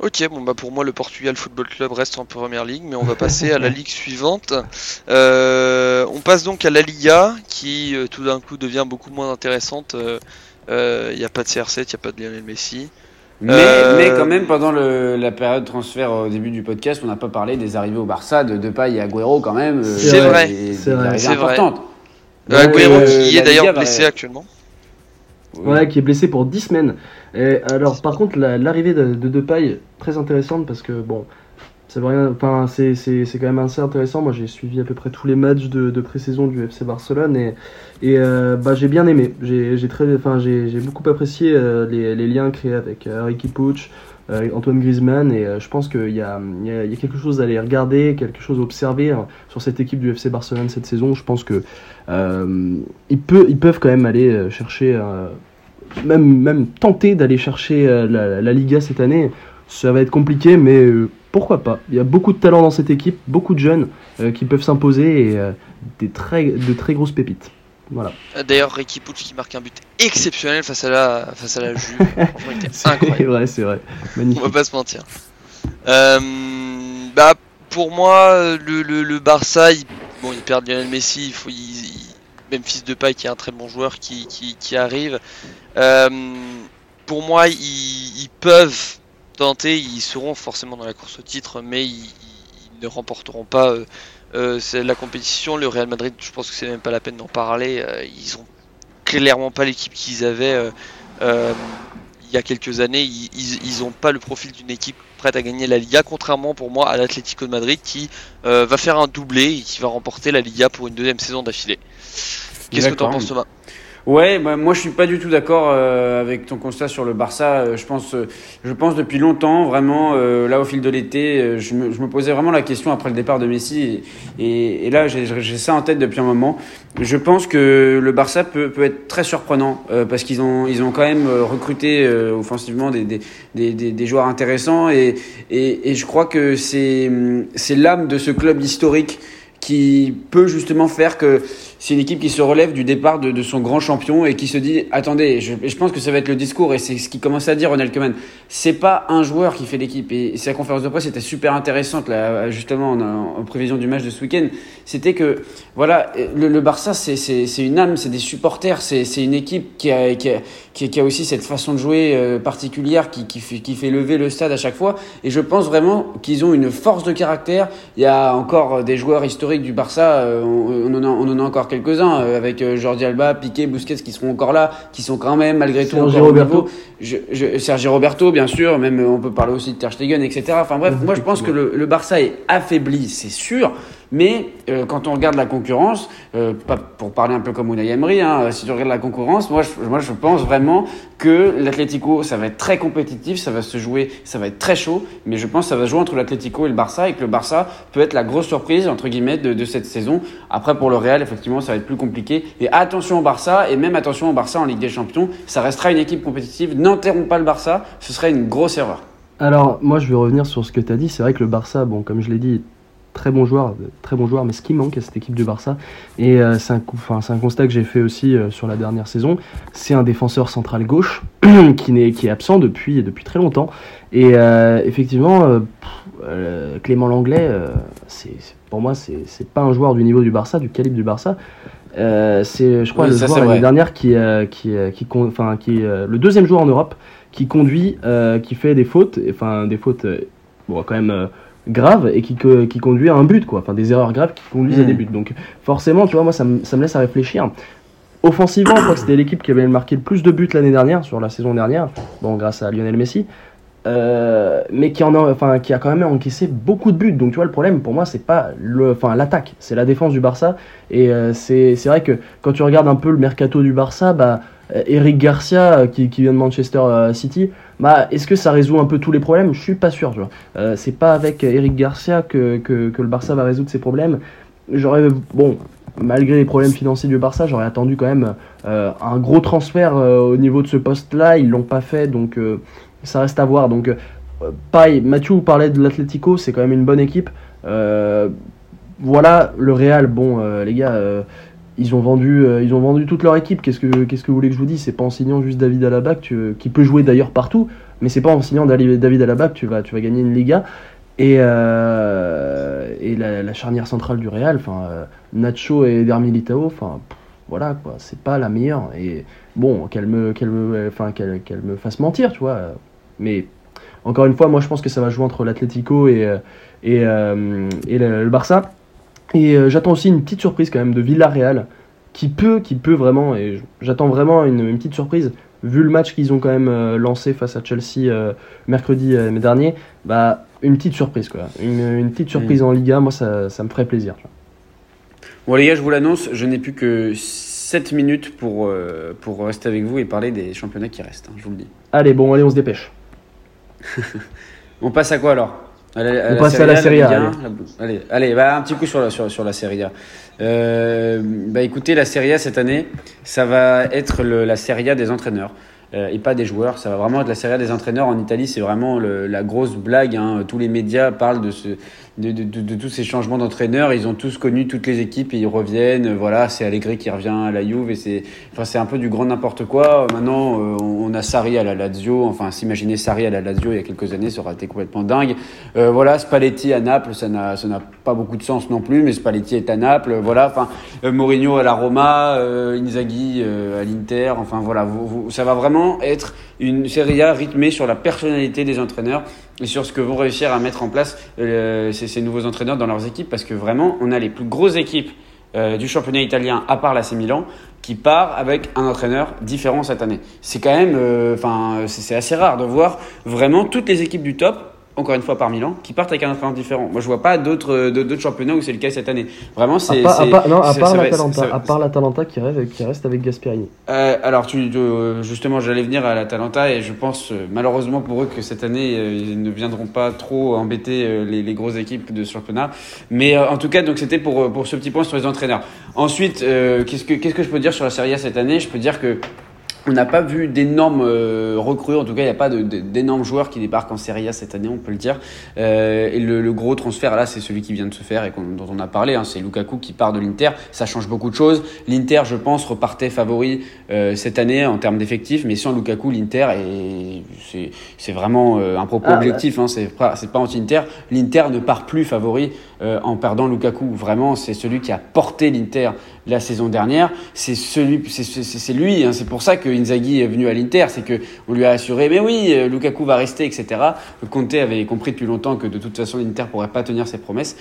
Ok, bon bah pour moi le Portugal Football Club reste en première ligue, mais on va passer à la ligue suivante. Euh, on passe donc à la Liga, qui euh, tout d'un coup devient beaucoup moins intéressante. Il euh, n'y a pas de CR7, il n'y a pas de Lionel Messi. Mais, mais quand même, pendant le, la période transfert au début du podcast, on n'a pas parlé des arrivées au Barça de Depay et Agüero quand même. C'est vrai, c'est vrai. C'est. Agüero qui est d'ailleurs blessé actuellement. Ouais, qui est blessé pour 10 semaines. Alors, par contre, l'arrivée de, de Depay, très intéressante parce que, bon, c'est enfin, c'est quand même assez intéressant. Moi, j'ai suivi à peu près tous les matchs de, de pré-saison du FC Barcelone et, et euh, bah, j'ai bien aimé. J'ai très, enfin, beaucoup apprécié euh, les, les, liens créés avec euh, Ricky Puig, Antoine Griezmann et je pense qu'il y a, y, y a quelque chose à aller regarder, quelque chose à observer hein, sur cette équipe du FC Barcelone cette saison. Je pense que ils peuvent quand même aller chercher même, même tenter d'aller chercher euh, la, Liga cette année, ça va être compliqué, mais euh, pourquoi pas Il y a beaucoup de talent dans cette équipe, beaucoup de jeunes euh, qui peuvent s'imposer et des très, de très grosses pépites. Voilà. D'ailleurs, Ricky Pucci qui marque un but exceptionnel face à la, face à la Juve. c'est vrai, c'est vrai. Magnifique. On va pas se mentir. bah, pour moi, le, le, Barça, il, bon, il perd Lionel Messi, il faut, même fils de paille qui est un très bon joueur qui, qui, qui arrive. Euh, pour moi, ils, peuvent tenter, ils seront forcément dans la course au titre, mais ils, ne remporteront pas euh, euh, la compétition. Le Real Madrid, je pense que c'est même pas la peine d'en parler. ils ont clairement pas l'équipe qu'ils avaient il y a quelques années. Ils n'ont pas le profil d'une équipe prête à gagner la Liga, contrairement pour moi à l'Atlético de Madrid qui va faire un doublé et qui va remporter la Liga pour une deuxième saison d'affilée. Qu'est-ce que tu en penses Thomas? Ouais, bah, moi je suis pas du tout d'accord euh, avec ton constat sur le Barça. Euh, je pense, euh, je pense depuis longtemps, vraiment, là au fil de l'été, je me, je, me, posais vraiment la question après le départ de Messi, et, et, là j'ai ça en tête depuis un moment. Je pense que le Barça peut, peut être très surprenant parce qu'ils ont, ils ont quand même recruté offensivement des, des, des, des, joueurs intéressants, et, et, et je crois que c'est l'âme de ce club historique qui peut justement faire que c'est une équipe qui se relève du départ de, son grand champion et qui se dit attendez, je, je, pense que ça va être le discours et c'est ce qu'il commence à dire Ronald Koeman. C'est pas un joueur qui fait l'équipe et sa conférence de presse était super intéressante là justement en, prévision du match de ce week-end. C'était que voilà le, Barça c'est une âme, c'est des supporters, c'est une équipe qui a, qui a, aussi cette façon de jouer euh, particulière qui, qui, fait, qui fait lever le stade à chaque fois et je pense vraiment qu'ils ont une force de caractère. Il y a encore des joueurs historiques du Barça, on, en a, on en a encore quelques-uns, avec Jordi Alba, Piqué, Busquets qui seront encore là, qui sont quand même malgré tout Sergi encore au Roberto. niveau. Je, je, Sergi Roberto, bien sûr, même on peut parler aussi de Ter Stegen, etc. Enfin bref, moi je pense que le, le Barça est affaibli, c'est sûr. Mais euh, quand on regarde la concurrence, euh, pour parler un peu comme Unai Emery, hein, si tu regardes la concurrence, moi je, moi je pense vraiment que l'Atlético, ça va être très compétitif, ça va se jouer, ça va être très chaud, mais je pense que ça va jouer entre l'Atlético et le Barça et que le Barça peut être la grosse surprise entre guillemets de, cette saison. Après pour le Real, effectivement, ça va être plus compliqué. Et attention au Barça et même attention au Barça en Ligue des Champions, ça restera une équipe compétitive. N'enterrons pas le Barça, ce serait une grosse erreur. Alors, moi, je vais revenir sur ce que tu as dit. C'est vrai que le Barça, bon, comme je l'ai dit, très bon joueur, très bon joueur, mais ce qui manque à cette équipe du Barça, et euh, c'est un, constat que j'ai fait aussi euh, sur la dernière saison, c'est un défenseur central gauche qui, est absent depuis, depuis très longtemps. Et euh, effectivement, euh, pff, euh, Clément Langlais, euh, c'est, pour moi, c'est, pas un joueur du niveau du Barça, du calibre du Barça. Euh, c'est, je crois, Oui, le joueur l'année dernière qui, euh, qui, euh, qui, enfin, qui est euh, le deuxième joueur en Europe qui conduit, euh, qui fait des fautes, enfin des fautes euh, bon, quand même euh, graves et qui, que- qui conduit à un but, quoi. Enfin des erreurs graves qui conduisent à des buts. Donc forcément, tu vois, moi ça, me- ça me laisse à réfléchir. Offensivement, je crois que c'était l'équipe qui avait marqué le plus de buts l'année dernière, sur la saison dernière, bon, grâce à Lionel Messi. Euh, mais qui en a, enfin, qui a quand même encaissé beaucoup de buts. Donc tu vois, le problème pour moi, c'est pas le, enfin, l'attaque, c'est la défense du Barça. Et euh, c'est, c'est vrai que quand tu regardes un peu le mercato du Barça, bah, Eric Garcia, euh, qui, qui vient de Manchester City, bah, est-ce que ça résout un peu tous les problèmes? Je suis pas sûr. Tu vois. Euh, c'est pas avec Eric Garcia que, le Barça va résoudre ses problèmes. J'aurais, bon, malgré les problèmes financiers du Barça, j'aurais attendu quand même euh, un gros transfert euh, au niveau de ce poste-là. Ils l'ont pas fait, donc ça reste à voir. Donc, pareil, Mathieu vous parlait de l'Atlético, c'est quand même une bonne équipe. Voilà, le Real, bon, les gars, ils ont vendu, euh, ils ont vendu toute leur équipe. Qu'est-ce que, qu'est-ce que vous voulez que je vous dise? C'est pas en signant juste David Alaba qui peut jouer d'ailleurs partout, mais c'est pas en signant David Alaba que tu vas, tu vas gagner une Liga. Et, euh, et la, charnière centrale du Real, enfin, euh, Nacho et Eder Militao, enfin, voilà quoi, c'est pas la meilleure. Et bon, qu'elle me, qu'elle me, enfin, qu'elle, qu'elle me fasse mentir, tu vois. Mais encore une fois, moi je pense que ça va jouer entre l'Atlético et, et, et le Barça. Et euh, j'attends aussi une petite surprise quand même de Villarreal, qui peut, qui peut vraiment, et j'attends vraiment une, une petite surprise, vu le match qu'ils ont quand même euh, lancé face à Chelsea euh, mercredi dernier, bah une petite surprise quoi, une, une petite surprise en Liga, moi ça, ça me ferait plaisir. Bon les gars, je vous l'annonce, je n'ai plus que 7 minutes pour, pour rester avec vous et parler des championnats qui restent, hein, je vous le dis. Allez, bon, allez, on se dépêche. On passe à quoi alors? On passe à la Serie A, Ligue 1, la- Allez, allez bah, un petit coup sur la, sur, sur la Serie A. Euh, bah, écoutez, la Serie A cette année, ça va être le- la Serie A des entraîneurs. euh, et pas des joueurs, ça va vraiment être la Serie A des entraîneurs. En Italie, c'est vraiment le- la grosse blague. hein. Tous les médias parlent de, ce, de, de- de- de tous ces changements d'entraîneurs. Ils ont tous connu toutes les équipes et ils reviennent. Voilà, c'est Allegri qui revient à la Juve et c'est enfin, c'est un peu du grand n'importe quoi. Maintenant, euh, on a Sarri à la Lazio. Enfin, s'imaginer Sarri à la Lazio il y a quelques années, ça aurait été complètement dingue. Euh, voilà, Spalletti à Naples, ça n'a pas beaucoup de sens non plus, mais Spalletti est à Naples. Voilà, enfin, euh, Mourinho à la Roma, euh, Inzaghi à l'Inter. Enfin, voilà, vous- ça va vraiment être une Serie A rythmée sur la personnalité des entraîneurs et sur ce que vont réussir à mettre en place euh, ces, nouveaux entraîneurs dans leurs équipes, parce que vraiment, on a les plus grosses équipes euh, du championnat italien, à part l'AC Milan, qui part avec un entraîneur différent cette année. C'est quand même, euh, enfin, c'est assez rare de voir vraiment toutes les équipes du top, encore une fois par Milan, qui partent avec un entraîneur différent. Moi, je vois pas d'autres euh, d'autres championnats où c'est le cas cette année. Vraiment, c'est à part- non, à part l'Atalanta, à part l'Atalanta qui reste, qui reste avec Gasperini. euh, alors, tu, euh, justement, j'allais venir à l'Atalanta et je pense malheureusement pour eux que cette année, ils ne viendront pas trop embêter les, les grosses équipes de ce championnat. Mais euh, en tout cas, donc c'était pour, pour ce petit point sur les entraîneurs. Ensuite, euh, qu'est-ce que qu'est-ce que je peux dire sur la Serie A cette année? Je peux dire que on n'a pas vu d'énormes euh, recrues, en tout cas il n'y a pas d'énormes joueurs qui débarquent en Serie A cette année, on peut le dire. Euh, et le, le gros transfert là, c'est celui qui vient de se faire et dont on a parlé, hein, c'est Lukaku qui part de l'Inter. Ça change beaucoup de choses. L'Inter, je pense, repartait favori euh, cette année en termes d'effectifs, mais sans Lukaku, l'Inter, c'est- vraiment un propos Ah, objectif, hein, c'est pas, c'est pas anti-Inter. L'Inter ne part plus favori euh, en perdant Lukaku. Vraiment, c'est celui qui a porté l'Inter la saison dernière. C'est celui, c'est lui. hein, c'est pour ça qu'il Inzaghi est venu à l'Inter, c'est que on lui a assuré, mais oui, Lukaku va rester, etc. Conte avait compris depuis longtemps que de toute façon l'Inter pourrait pas tenir ses promesses.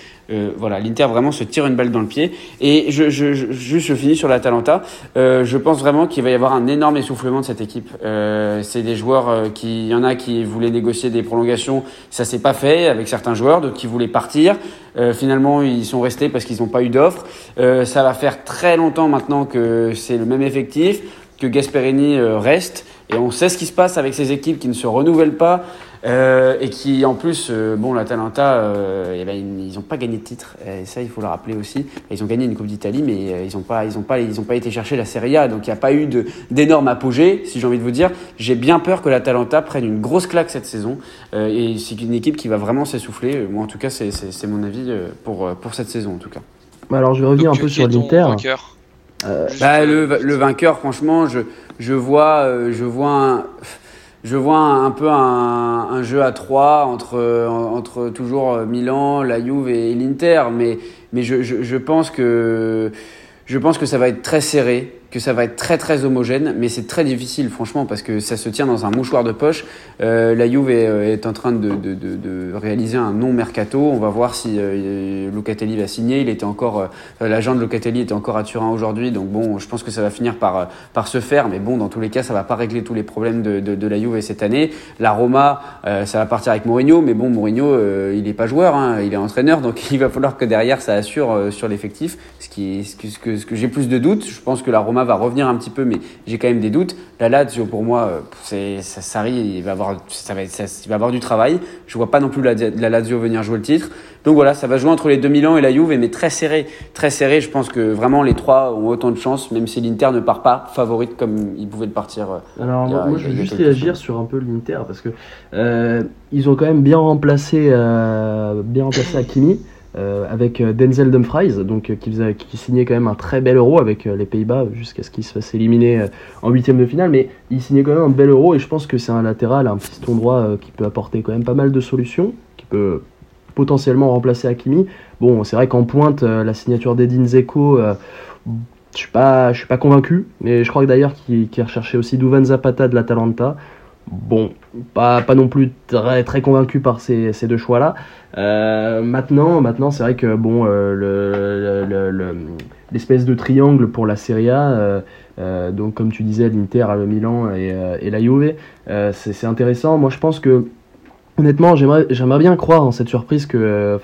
voilà, l'Inter vraiment se tire une balle dans le pied. Et je, je, je juste je finis sur l'Atalanta. je pense vraiment qu'il va y avoir un énorme essoufflement de cette équipe. c'est des joueurs qui, il y en a qui voulaient négocier des prolongations, ça s'est pas fait avec certains joueurs, d'autres qui voulaient partir. Euh, finalement, ils sont restés parce qu'ils n'ont pas eu d'offre. Euh, ça va faire très longtemps maintenant que c'est le même effectif, que Gasperini euh, reste. Et on sait ce qui se passe avec ces équipes qui ne se renouvellent pas. Euh, et qui en plus, euh, bon, l'Atalanta, euh, eh ben, ils n'ont pas gagné de titre, et ça il faut le rappeler aussi. Ils ont gagné une Coupe d'Italie, mais euh, ils n'ont pas, ils ont pas, ils ont pas été chercher la Serie A, donc il n'y a pas eu d'énorme apogée, si j'ai envie de vous dire. J'ai bien peur que l'Atalanta prenne une grosse claque cette saison, et c'est une équipe qui va vraiment s'essouffler. Moi, en tout cas, c'est mon avis pour pour cette saison, en tout cas. Alors, je vais revenir un peu sur l'Inter. Bah, le, le, vainqueur, franchement, je, je vois, je vois un je vois un, peu un, jeu à trois entre, toujours Milan, la Juve et l'Inter, mais, je pense que ça va être très serré que ça va être très très homogène, mais c'est très difficile franchement parce que ça se tient dans un mouchoir de poche. Euh, la Juve est, euh, en train de, de, de, réaliser un non mercato. On va voir si euh, Locatelli va signer. Il était encore euh, l'agent de Locatelli était encore à Turin aujourd'hui, donc bon, je pense que ça va finir par par se faire. Mais bon, dans tous les cas, ça va pas régler tous les problèmes de, la Juve cette année. La Roma, ça va partir avec Mourinho, mais bon, Mourinho, il est pas joueur, hein, il est entraîneur, donc il va falloir que derrière ça assure sur l'effectif. Ce qui, ce que, ce que, ce que j'ai plus de doutes, je pense que la Roma va revenir un petit peu, mais j'ai quand même des doutes. La Lazio, pour moi, euh, c'est Sarri, il va avoir, ça va, il va avoir du travail. Je vois pas non plus la, la, Lazio venir jouer le titre. Donc voilà, ça va jouer entre les 2000 ans et la Juve, mais très serré, très serré. Je pense que vraiment les trois ont autant de chance, même si l'Inter ne part pas favorite comme il pouvait le partir. Euh, Alors moi, je vais juste réagir sur un peu l'Inter parce que euh, ils ont quand même bien remplacé, bien remplacé Hakimi. Euh, avec euh, Denzel Dumfries, donc, euh, qui, signait quand même un très bel euro avec les Pays-Bas jusqu'à ce qu'il se fasse éliminer en huitième de finale, mais il signait quand même un bel euro et je pense que c'est un latéral, un piston droit qui peut apporter quand même pas mal de solutions, qui peut potentiellement remplacer Hakimi. Bon, c'est vrai qu'en pointe, la signature d'Edin Zeko, je suis pas, suis pas convaincu, mais je crois que d'ailleurs qu'il a recherché aussi Duvan Zapata de l'Atalanta. Bon, pas, pas non plus très, très convaincu par ces, ces deux choix-là. Euh, maintenant, maintenant c'est vrai que bon, euh, l'espèce de triangle pour la Serie A, euh, donc comme tu disais, l'Inter, le Milan et, et la Juve, c'est intéressant. Moi, je pense que honnêtement, j'aimerais bien croire en cette surprise que,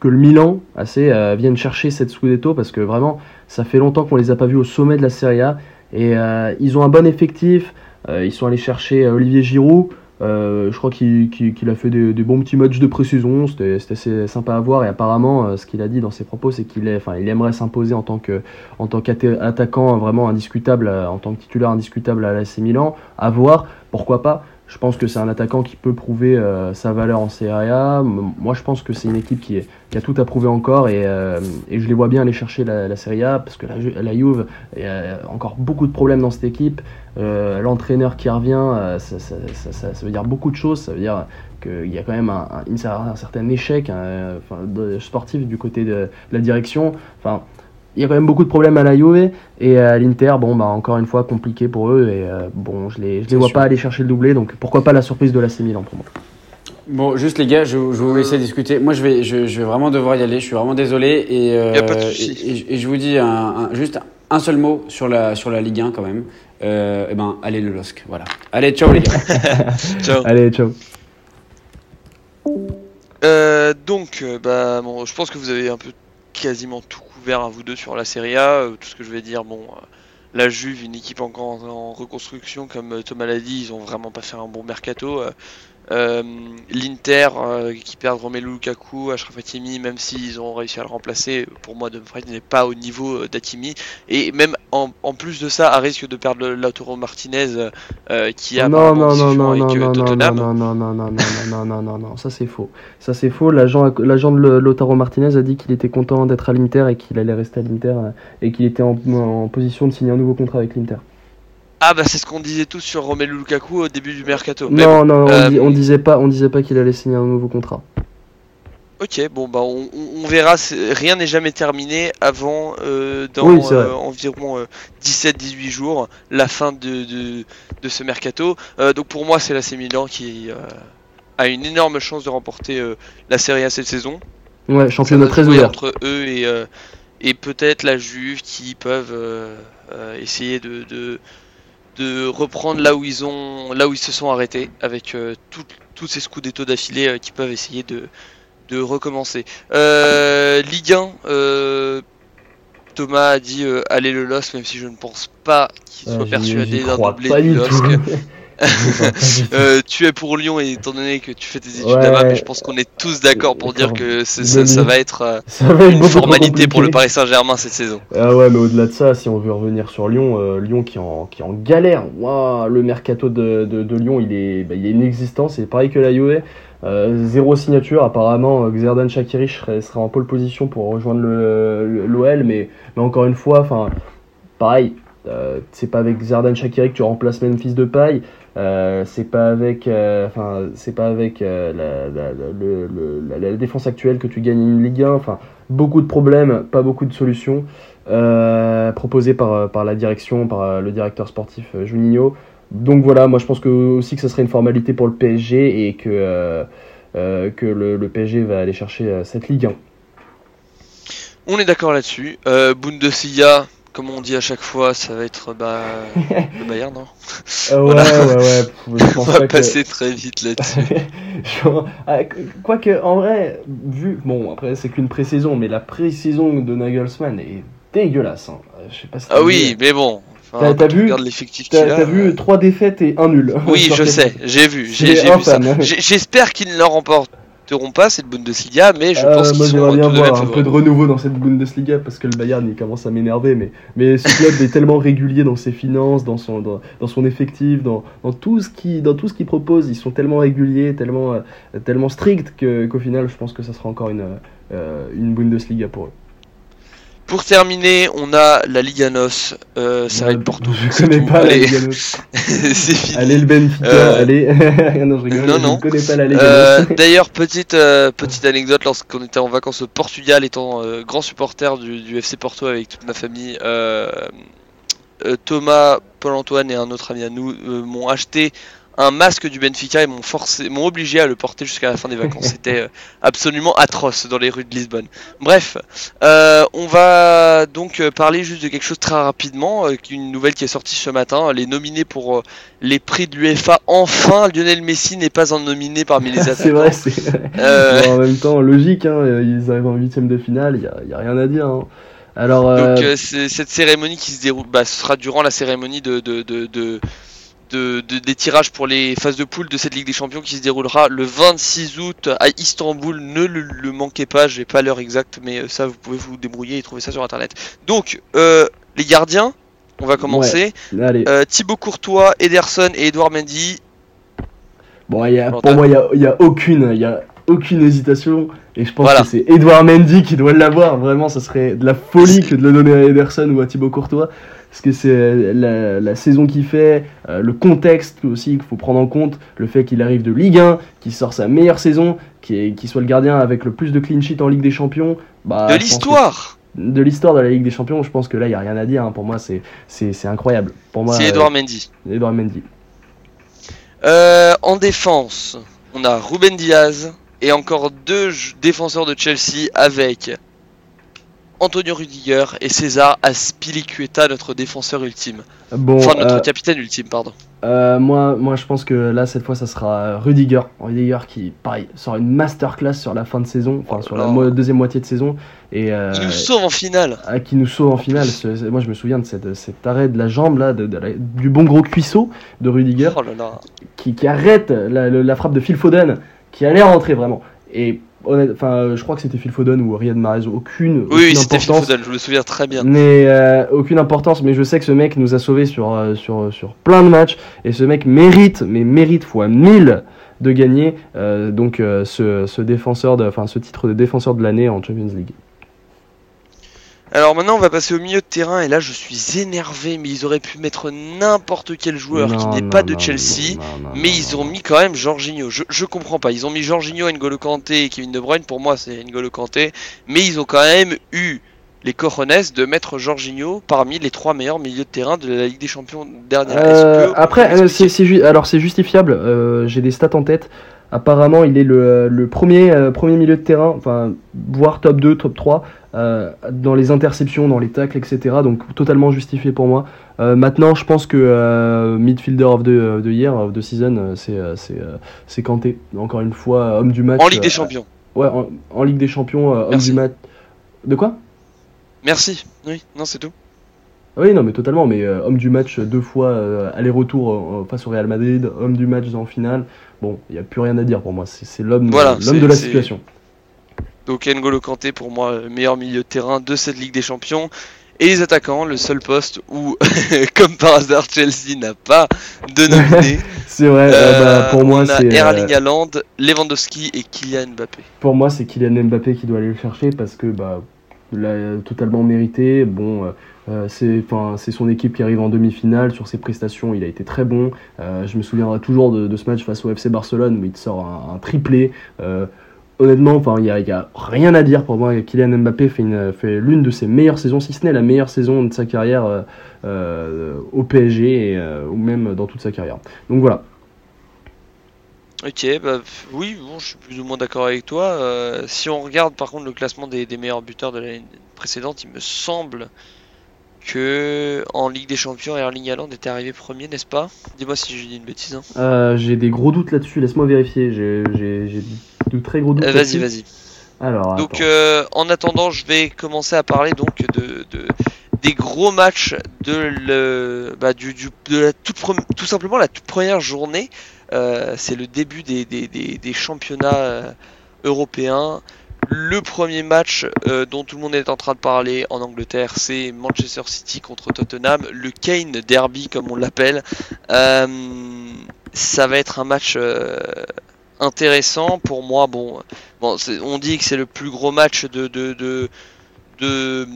que le Milan assez vienne chercher cette Scudetto parce que vraiment, ça fait longtemps qu'on les a pas vus au sommet de la Serie A et ils ont un bon effectif. Euh, ils sont allés chercher euh, Olivier Giroud. Euh, je crois qu'il a fait des, bons petits matchs de pré-saison, c'était assez sympa à voir et apparemment ce qu'il a dit dans ses propos c'est qu'il il aimerait s'imposer en tant qu'attaquant vraiment indiscutable, en tant que titulaire indiscutable à l'AC Milan, à voir, pourquoi pas. Je pense que c'est un attaquant qui peut prouver euh, sa valeur en Serie A. Moi, je pense que c'est une équipe qui, est, qui, a tout à prouver encore et, euh, et, je les vois bien aller chercher la, la Serie A parce que la, la Juve, il y a encore beaucoup de problèmes dans cette équipe. Euh, L'entraîneur qui revient, ça, ça, ça, ça, veut dire beaucoup de choses. Ça veut dire qu'il y a quand même un, un, un certain échec hein, sportif du côté de, la direction. Enfin, il y a quand même beaucoup de problèmes à la Juve et à l'Inter, bon, bah, encore une fois, compliqué pour eux. Et euh, bon, je les, je les vois pas aller chercher le doublé, donc pourquoi pas la surprise de la Milan pour moi. Bon, juste les gars, je, je vais vous laisser discuter. Moi, je vais, je, je, vais vraiment devoir y aller. Je suis vraiment désolé. Et, euh, et, je vous dis un, juste un seul mot sur la, sur la Ligue 1 quand même. Euh, et eh ben, allez le LOSC. Voilà. Allez, ciao les gars. ciao. Allez, ciao. Euh, donc, bah, bon, je pense que vous avez un peu quasiment tout à vous deux sur la Serie A. Euh, tout ce que je vais dire, bon, euh, la Juve, une équipe encore en, reconstruction, comme euh, Thomas l'a dit, ils ont vraiment pas fait un bon mercato. Euh, L'Inter euh, qui perd Romelu Lukaku, Ashraf Hakimi, même s'ils ont réussi à le remplacer, pour moi Dumfries n'est pas au niveau euh, d'Hakimi. Et même en, en, plus de ça, à risque de perdre Lautaro Martinez qui a non non non non non non Tottenham. Non non non non non non non non non ça c'est faux. Ça c'est faux. L'agent l'agent de Lautaro Martinez a dit qu'il était content d'être à l'Inter et qu'il allait rester à l'Inter et qu'il était en, en position de signer un nouveau contrat avec l'Inter. Ah bah c'est ce qu'on disait tous sur Romelu Lukaku au début du mercato. non, non, on, euh, disait pas, on disait pas qu'il allait signer un nouveau contrat. Ok, bon bah on, on- on verra, rien n'est jamais terminé avant euh, dans Oui, euh, environ 17-18 jours la fin de, de, de ce mercato. Euh, donc pour moi c'est l'AC Milan qui euh, a une énorme chance de remporter euh, la Serie A cette saison. Ouais, championnat très ouvert. entre eux et, euh, et peut-être la Juve qui peuvent euh, euh, essayer de, de, de reprendre là où ils ont là où ils se sont arrêtés avec euh, tout- tous ces scudetto d'affilée euh, qui peuvent essayer de, de recommencer. Euh, Ligue 1, euh, Thomas a dit allez le LOSC même si je ne pense pas qu'il soit persuadé d'un doublé du LOSC. Euh, tu es pour Lyon et étant donné que tu fais tes études Ouais. là-bas, je pense qu'on est tous d'accord pour dire que c'est- ça, ça va être euh, Ça va être une formalité pour le. Paris Saint-Germain cette saison. Ah ouais, mais au-delà de ça, si on veut revenir sur Lyon, euh, Lyon qui est en, qui en galère. Le mercato de, de, de Lyon, il est, bah, il est inexistant. C'est pareil que la Juve. Euh, zéro signature. Apparemment, Xerdan Shaqiri serait, serait en pole position pour rejoindre l'OL. Mais, mais encore une fois, pareil. euh, c'est pas avec Xerdan Shaqiri que tu remplaces Memphis de paille. Euh, c'est pas avec, euh, enfin, c'est pas avec euh, la, défense actuelle que tu gagnes une Ligue 1. Enfin, beaucoup de problèmes, pas beaucoup de solutions proposées par, par la direction, par le directeur sportif Juninho. Donc voilà, moi je pense que aussi que ça serait une formalité pour le PSG et que, que le, le PSG va aller chercher cette Ligue 1. On est d'accord là-dessus. Bundesliga, comme on dit à chaque fois, ça va être bah, le Bayern, non Euh, ouais, Voilà. ouais, ouais, je On va pas que- passer très vite là-dessus. Ah, Quoique, en vrai, vu. Bon, après, c'est qu'une pré-saison, mais la pré-saison de Nagelsmann est dégueulasse. hein. Euh, Je sais pas si Ah oui, vu. mais bon. T'as- Enfin, vu- qu'il T'as a. t'as vu 3 défaites et un nul. Oui, je sais, j'ai vu, j'ai vu ça. J'espère qu'ils ne le remporteront pas cette Bundesliga, mais je Euh, pense qu'ils sont bien voir un peu de renouveau dans cette Bundesliga parce que le Bayern il commence à m'énerver mais, mais ce club est tellement régulier dans ses finances, dans son, dans, dans son effectif, dans, dans tout ce qui dans tout ce qu'il propose, ils sont tellement réguliers, tellement, euh, tellement stricts que- qu'au final je pense que ça sera encore une, euh, une Bundesliga pour eux. Pour terminer, on a la Liga NOS, euh, ça va être Porto. Je connais tout. pas la Allez, Liga NOS. c'est fini. Allez le Benfica, Euh, allez. non, je rigole, non, je non. ne connais pas la Liga Euh. D'ailleurs, petite, petite anecdote, lorsqu'on était en vacances au Portugal, étant grand supporter du, du FC Porto avec toute ma famille, Thomas, Paul-Antoine et un autre ami à nous m'ont acheté un masque du Benfica et m'ont forcé, m'ont obligé à le porter jusqu'à la fin des vacances. C'était euh, absolument atroce dans les rues de Lisbonne. Bref, euh, on va donc euh, parler juste de quelque chose très rapidement, une nouvelle qui est sortie ce matin, les nominés pour les prix de l'UEFA. Enfin, Lionel Messi n'est pas en nominé parmi les attaquants. c'est vrai, c'est. Euh, Bon, en même temps, logique, hein, ils arrivent en huitième de finale, il n'y a, y a rien à dire. hein. Alors, Donc euh, cette cérémonie qui se déroule, bah, ce sera durant la cérémonie de, de, de, de, de- de- des tirages pour les phases de poule de cette Ligue des Champions qui se déroulera le 26 août à Istanbul. Ne le, le manquez pas, j'ai pas l'heure exacte, mais euh, ça vous pouvez vous débrouiller et trouver ça sur internet. Donc euh, les gardiens, on va commencer. Euh, Thibaut Courtois, Ederson et Edouard Mendy. Bon, y a, pour moi, il n'y a, aucune, il a aucune hésitation. Et je pense Voilà. que c'est Edouard Mendy qui doit l'avoir. Vraiment, ça serait de la folie que de le donner à Ederson ou à Thibaut Courtois. Parce que c'est la, la saison qu'il fait, euh, le contexte aussi qu'il faut prendre en compte, le fait qu'il arrive de Ligue 1, qu'il sort sa meilleure saison, qu'il soit le gardien avec le plus de clean sheet en Ligue des Champions. Bah, de l'histoire De l'histoire de la Ligue des Champions, je pense que là, il n'y a rien à dire. hein. Pour moi, c'est incroyable. C'est Edouard Mendy. euh, Edouard Mendy. Euh, en défense, on a Ruben Diaz et encore deux défenseurs de Chelsea avec Antonio Rudiger et César Aspilicueta, notre défenseur ultime. Bon, enfin, notre euh, capitaine ultime, pardon. Euh, moi, moi, je pense que là, cette fois, ça sera Rudiger. Rudiger qui, pareil, sort une masterclass sur la fin de saison, enfin Oh sur la mo- deuxième moitié de saison, et euh, Il nous sauve en finale. ah, qui nous sauve en finale. Ce- moi, je me souviens de cette, cet arrêt de la jambe là, de, de la- du bon gros cuisseau de Rudiger, Oh là là. qui, qui arrête la, la frappe de Phil Foden, qui allait rentrer vraiment. Et enfin, je crois que c'était Phil Foden ou Riyad Mahrez, aucune, Oui, oui, aucune c'était Phil. Foden, je me souviens très bien. Mais euh, aucune importance, mais je sais que ce mec nous a sauvés sur, euh, sur, sur plein de matchs, et ce mec mérite, mais mérite fois 1000 de gagner euh, donc euh, ce, ce défenseur enfin ce titre de défenseur de l'année en Champions League. Alors maintenant, on va passer au milieu de terrain et là, je suis énervé, mais ils auraient pu mettre n'importe quel joueur qui n'est pas de non, Chelsea. non, Mais ils ont mis quand même Jorginho. Je, je comprends pas. Ils ont mis Jorginho, N'Golo Kanté et Kevin De Bruyne. Pour moi, c'est N'Golo Kanté. Mais ils ont quand même eu les cojones de mettre Jorginho parmi les trois meilleurs milieux de terrain de la Ligue des Champions dernière. Euh, après, euh, c'est, c'est ju- alors c'est justifiable. euh, j'ai des stats en tête. Apparemment, il est le, le premier, premier milieu de terrain, enfin, voire top 2, top 3, euh, dans les interceptions, dans les tacles, etc. Donc, totalement justifié pour moi. Euh, maintenant, je pense que euh, midfielder of the, the year, of the season, c'est, Kanté. Encore une fois, homme du match. en Ligue des Champions. Ouais, en, en Ligue des Champions, homme du match. De quoi? Merci. Oui, non, c'est tout. Oui, non, mais totalement. Mais euh, homme du match deux fois euh, aller-retour euh, face au Real Madrid, homme du match en finale. Bon, il n'y a plus rien à dire pour moi. C'est l'homme Voilà, de la situation. Donc N'Golo Kanté pour moi le meilleur milieu de terrain de cette Ligue des Champions. Et les attaquants, le seul poste où, comme par hasard, Chelsea n'a pas de nominé. C'est vrai. euh, Euh, bah, pour moi, on a c'est euh, Erling Haaland, Lewandowski et Kylian Mbappé. pour moi c'est Kylian Mbappé qui doit aller le chercher parce que bah l'a totalement mérité. Bon, euh, c'est c'est son équipe qui arrive en demi-finale. Sur ses prestations, il a été très bon. Euh, je me souviendrai toujours de, de ce match face au FC Barcelone où il sort un, un triplé. Euh, honnêtement, enfin il y a, a rien à dire pour moi. Kylian Mbappé fait fait l'une de ses meilleures saisons, si ce n'est la meilleure saison de sa carrière euh, euh, au PSG et, euh, ou même dans toute sa carrière. Donc voilà. Ok, bah oui, bon, je suis plus ou moins d'accord avec toi. Si on regarde par contre le classement des, des meilleurs buteurs de l'année précédente, il me semble que en Ligue des Champions, Erling Haaland était arrivé premier, n'est-ce pas? Dis-moi si je dis une bêtise. hein. Euh, j'ai des gros doutes là-dessus. Laisse-moi vérifier. J'ai j'ai- j'ai de très gros doutes. Euh, vas-y, vas-y. Alors. Donc euh, en attendant, je vais commencer à parler donc de, de- des gros matchs de le bah, du, du- de la toute tout simplement la toute première journée. C'est le début des, des, des- des championnats européens. Le premier match euh, dont tout le monde est en train de parler en Angleterre, c'est Manchester City contre Tottenham, le Kane Derby comme on l'appelle. Euh, ça va être un match euh, intéressant pour moi. Bon, on dit que c'est le plus gros match de, de, de, de,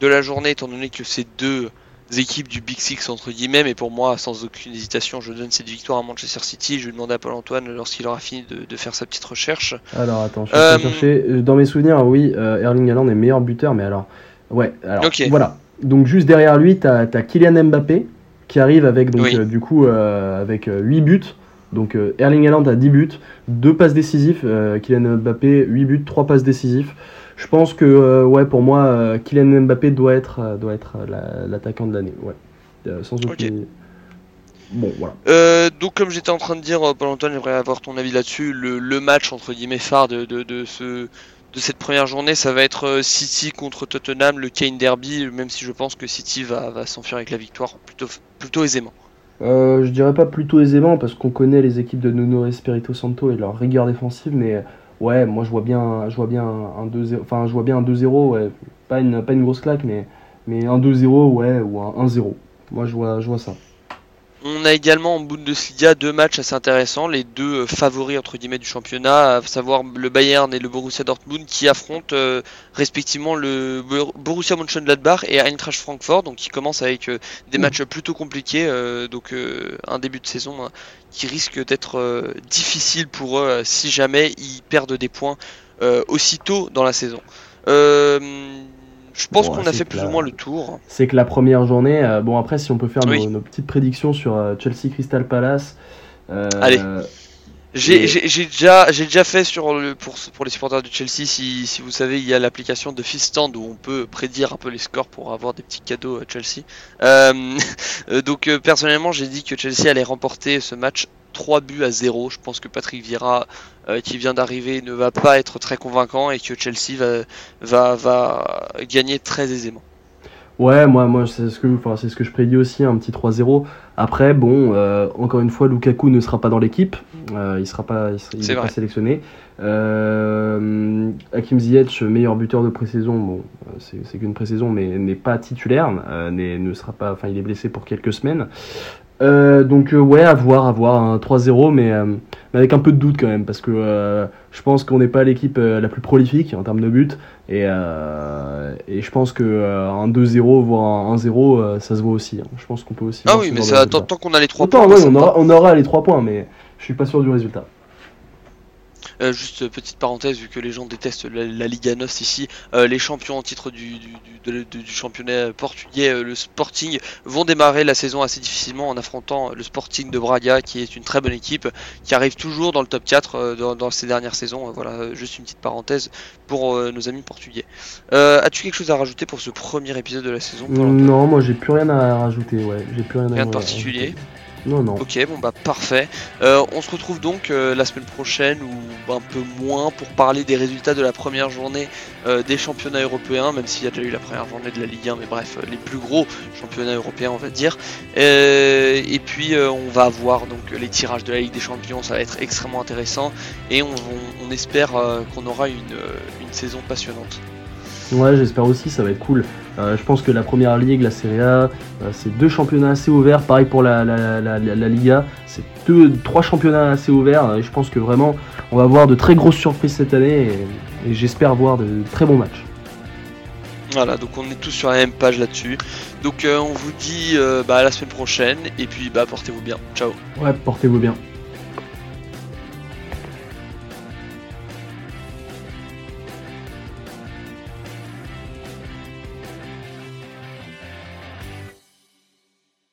de la journée, étant donné que c'est deux équipes du Big Six, entre guillemets, mais pour moi, sans aucune hésitation, je donne cette victoire à Manchester City. Je vais demander à Paul-Antoine, lorsqu'il aura fini de, de faire sa petite recherche. Alors attends, je Euh, chercher. Euh, Dans mes souvenirs, oui, euh, Erling Haaland est meilleur buteur, mais alors. Ouais, alors voilà. Donc juste derrière lui, t'as as Kylian Mbappé qui arrive avec donc Oui. euh, du coup euh, avec 8 buts. Donc Erling Haaland a 10 buts, 2 passes décisives, Kylian Mbappé 8 buts, 3 passes décisives. Je pense que euh, ouais pour moi euh, Kylian Mbappé doit être euh, doit être la- l'attaquant de l'année, ouais. Sans aucune Bon, voilà. Donc, comme j'étais en train de dire, Paul-Antoine, j'aimerais avoir ton avis là-dessus. Le, le match, entre guillemets, phare de, de, de, ce, de cette première journée, ça va être City contre Tottenham, le Kane Derby, même si je pense que City va, va s'enfuir avec la victoire plutôt, plutôt aisément. Je dirais pas plutôt aisément parce qu'on connaît les équipes de Nuno Espirito Santo et leur rigueur défensive, mais ouais, moi je vois bien, je vois bien un 2-0, enfin je vois bien un 2-0, ouais, pas une, pas une grosse claque, mais, mais un 2-0, ouais, ou un 1-0. Moi je vois, je vois ça. On a également en Bundesliga deux matchs assez intéressants, les deux euh, favoris entre guillemets du championnat, à savoir le Bayern et le Borussia Dortmund qui affrontent euh, respectivement le Bor- Borussia Mönchengladbach et Eintracht Francfort, donc qui commencent avec euh, des Mmh. matchs plutôt compliqués, euh, donc un début de saison hein, qui risque d'être difficile pour eux si jamais ils perdent des points aussitôt dans la saison. Euh, je pense Bon, qu'on a fait plus ou moins le tour. C'est que la première journée, euh, bon après si on peut faire Oui. nos, nos petites prédictions sur euh, Chelsea Crystal Palace. euh, Allez. J'ai Et- déjà, j'ai déjà fait sur le, pour, pour les supporters de Chelsea, si, si vous savez, il y a l'application de Fiststand où on peut prédire un peu les scores pour avoir des petits cadeaux à Chelsea. Euh, euh, donc euh, personnellement, j'ai dit que Chelsea allait remporter ce match 3 buts à 0. Je pense que Patrick Vieira, euh, qui vient d'arriver, ne va pas être très convaincant et que Chelsea va, va, va gagner très aisément. Ouais, moi, moi c'est ce que, enfin, ce que je prédis aussi, un petit 3-0. Après, bon, euh, encore une fois, Lukaku ne sera pas dans l'équipe, euh, il sera pas, il sera- il C'est est pas sélectionné. Euh, Hakim Ziyech, meilleur buteur de pré-saison, bon, c'est, qu'une pré-saison, mais n'est pas titulaire, ne sera pas, enfin, il est blessé pour quelques semaines. Euh, donc euh, ouais, à voir, à voir, un 3-0, mais, euh, mais avec un peu de doute quand même, parce que euh, je pense qu'on n'est pas l'équipe euh, la plus prolifique en termes de buts, et, euh, et je pense que euh, un 2-0, voire un 1-0, euh, ça se voit aussi. hein. Je pense qu'on peut aussi. Ah oui, mais ça, tant, tant qu'on a les 3 Autant, points. ouais, on, aura, on aura les 3 points, mais je suis pas sûr du résultat. Euh, juste petite parenthèse, vu que les gens détestent la, la Liga NOS ici, euh, les champions en titre du, du, du- de- de- du championnat portugais, euh, le Sporting, vont démarrer la saison assez difficilement en affrontant le Sporting de Braga, qui est une très bonne équipe, qui arrive toujours dans le top 4 euh, dans, dans ces dernières saisons. Voilà, juste une petite parenthèse pour nos amis portugais. As-tu quelque chose à rajouter pour ce premier épisode de la saison Non, moi j'ai plus rien à rajouter, ouais. J'ai plus rien à de particulier? rajouter. Non, non. Ok, bon bah parfait. Euh, on se retrouve donc euh, la semaine prochaine ou un peu moins pour parler des résultats de la première journée euh, des championnats européens, même s'il y a déjà eu la première journée de la Ligue 1, mais bref, les plus gros championnats européens on va dire. Et puis on va voir donc les tirages de la Ligue des Champions, ça va être extrêmement intéressant et on, espère qu'on aura une saison passionnante. Ouais, j'espère aussi, ça va être cool. Euh, je pense que la première ligue, la Serie A, euh, c'est deux championnats assez ouverts. Pareil pour la, la, la, la- la Liga, c'est deux, trois championnats assez ouverts. Et je pense que vraiment, on va avoir de très grosses surprises cette année et, et j'espère voir de très bons matchs. Voilà, donc on est tous sur la même page là-dessus. Donc euh, on vous dit bah, à la semaine prochaine et puis bah portez-vous bien. Ciao Ouais, portez-vous bien.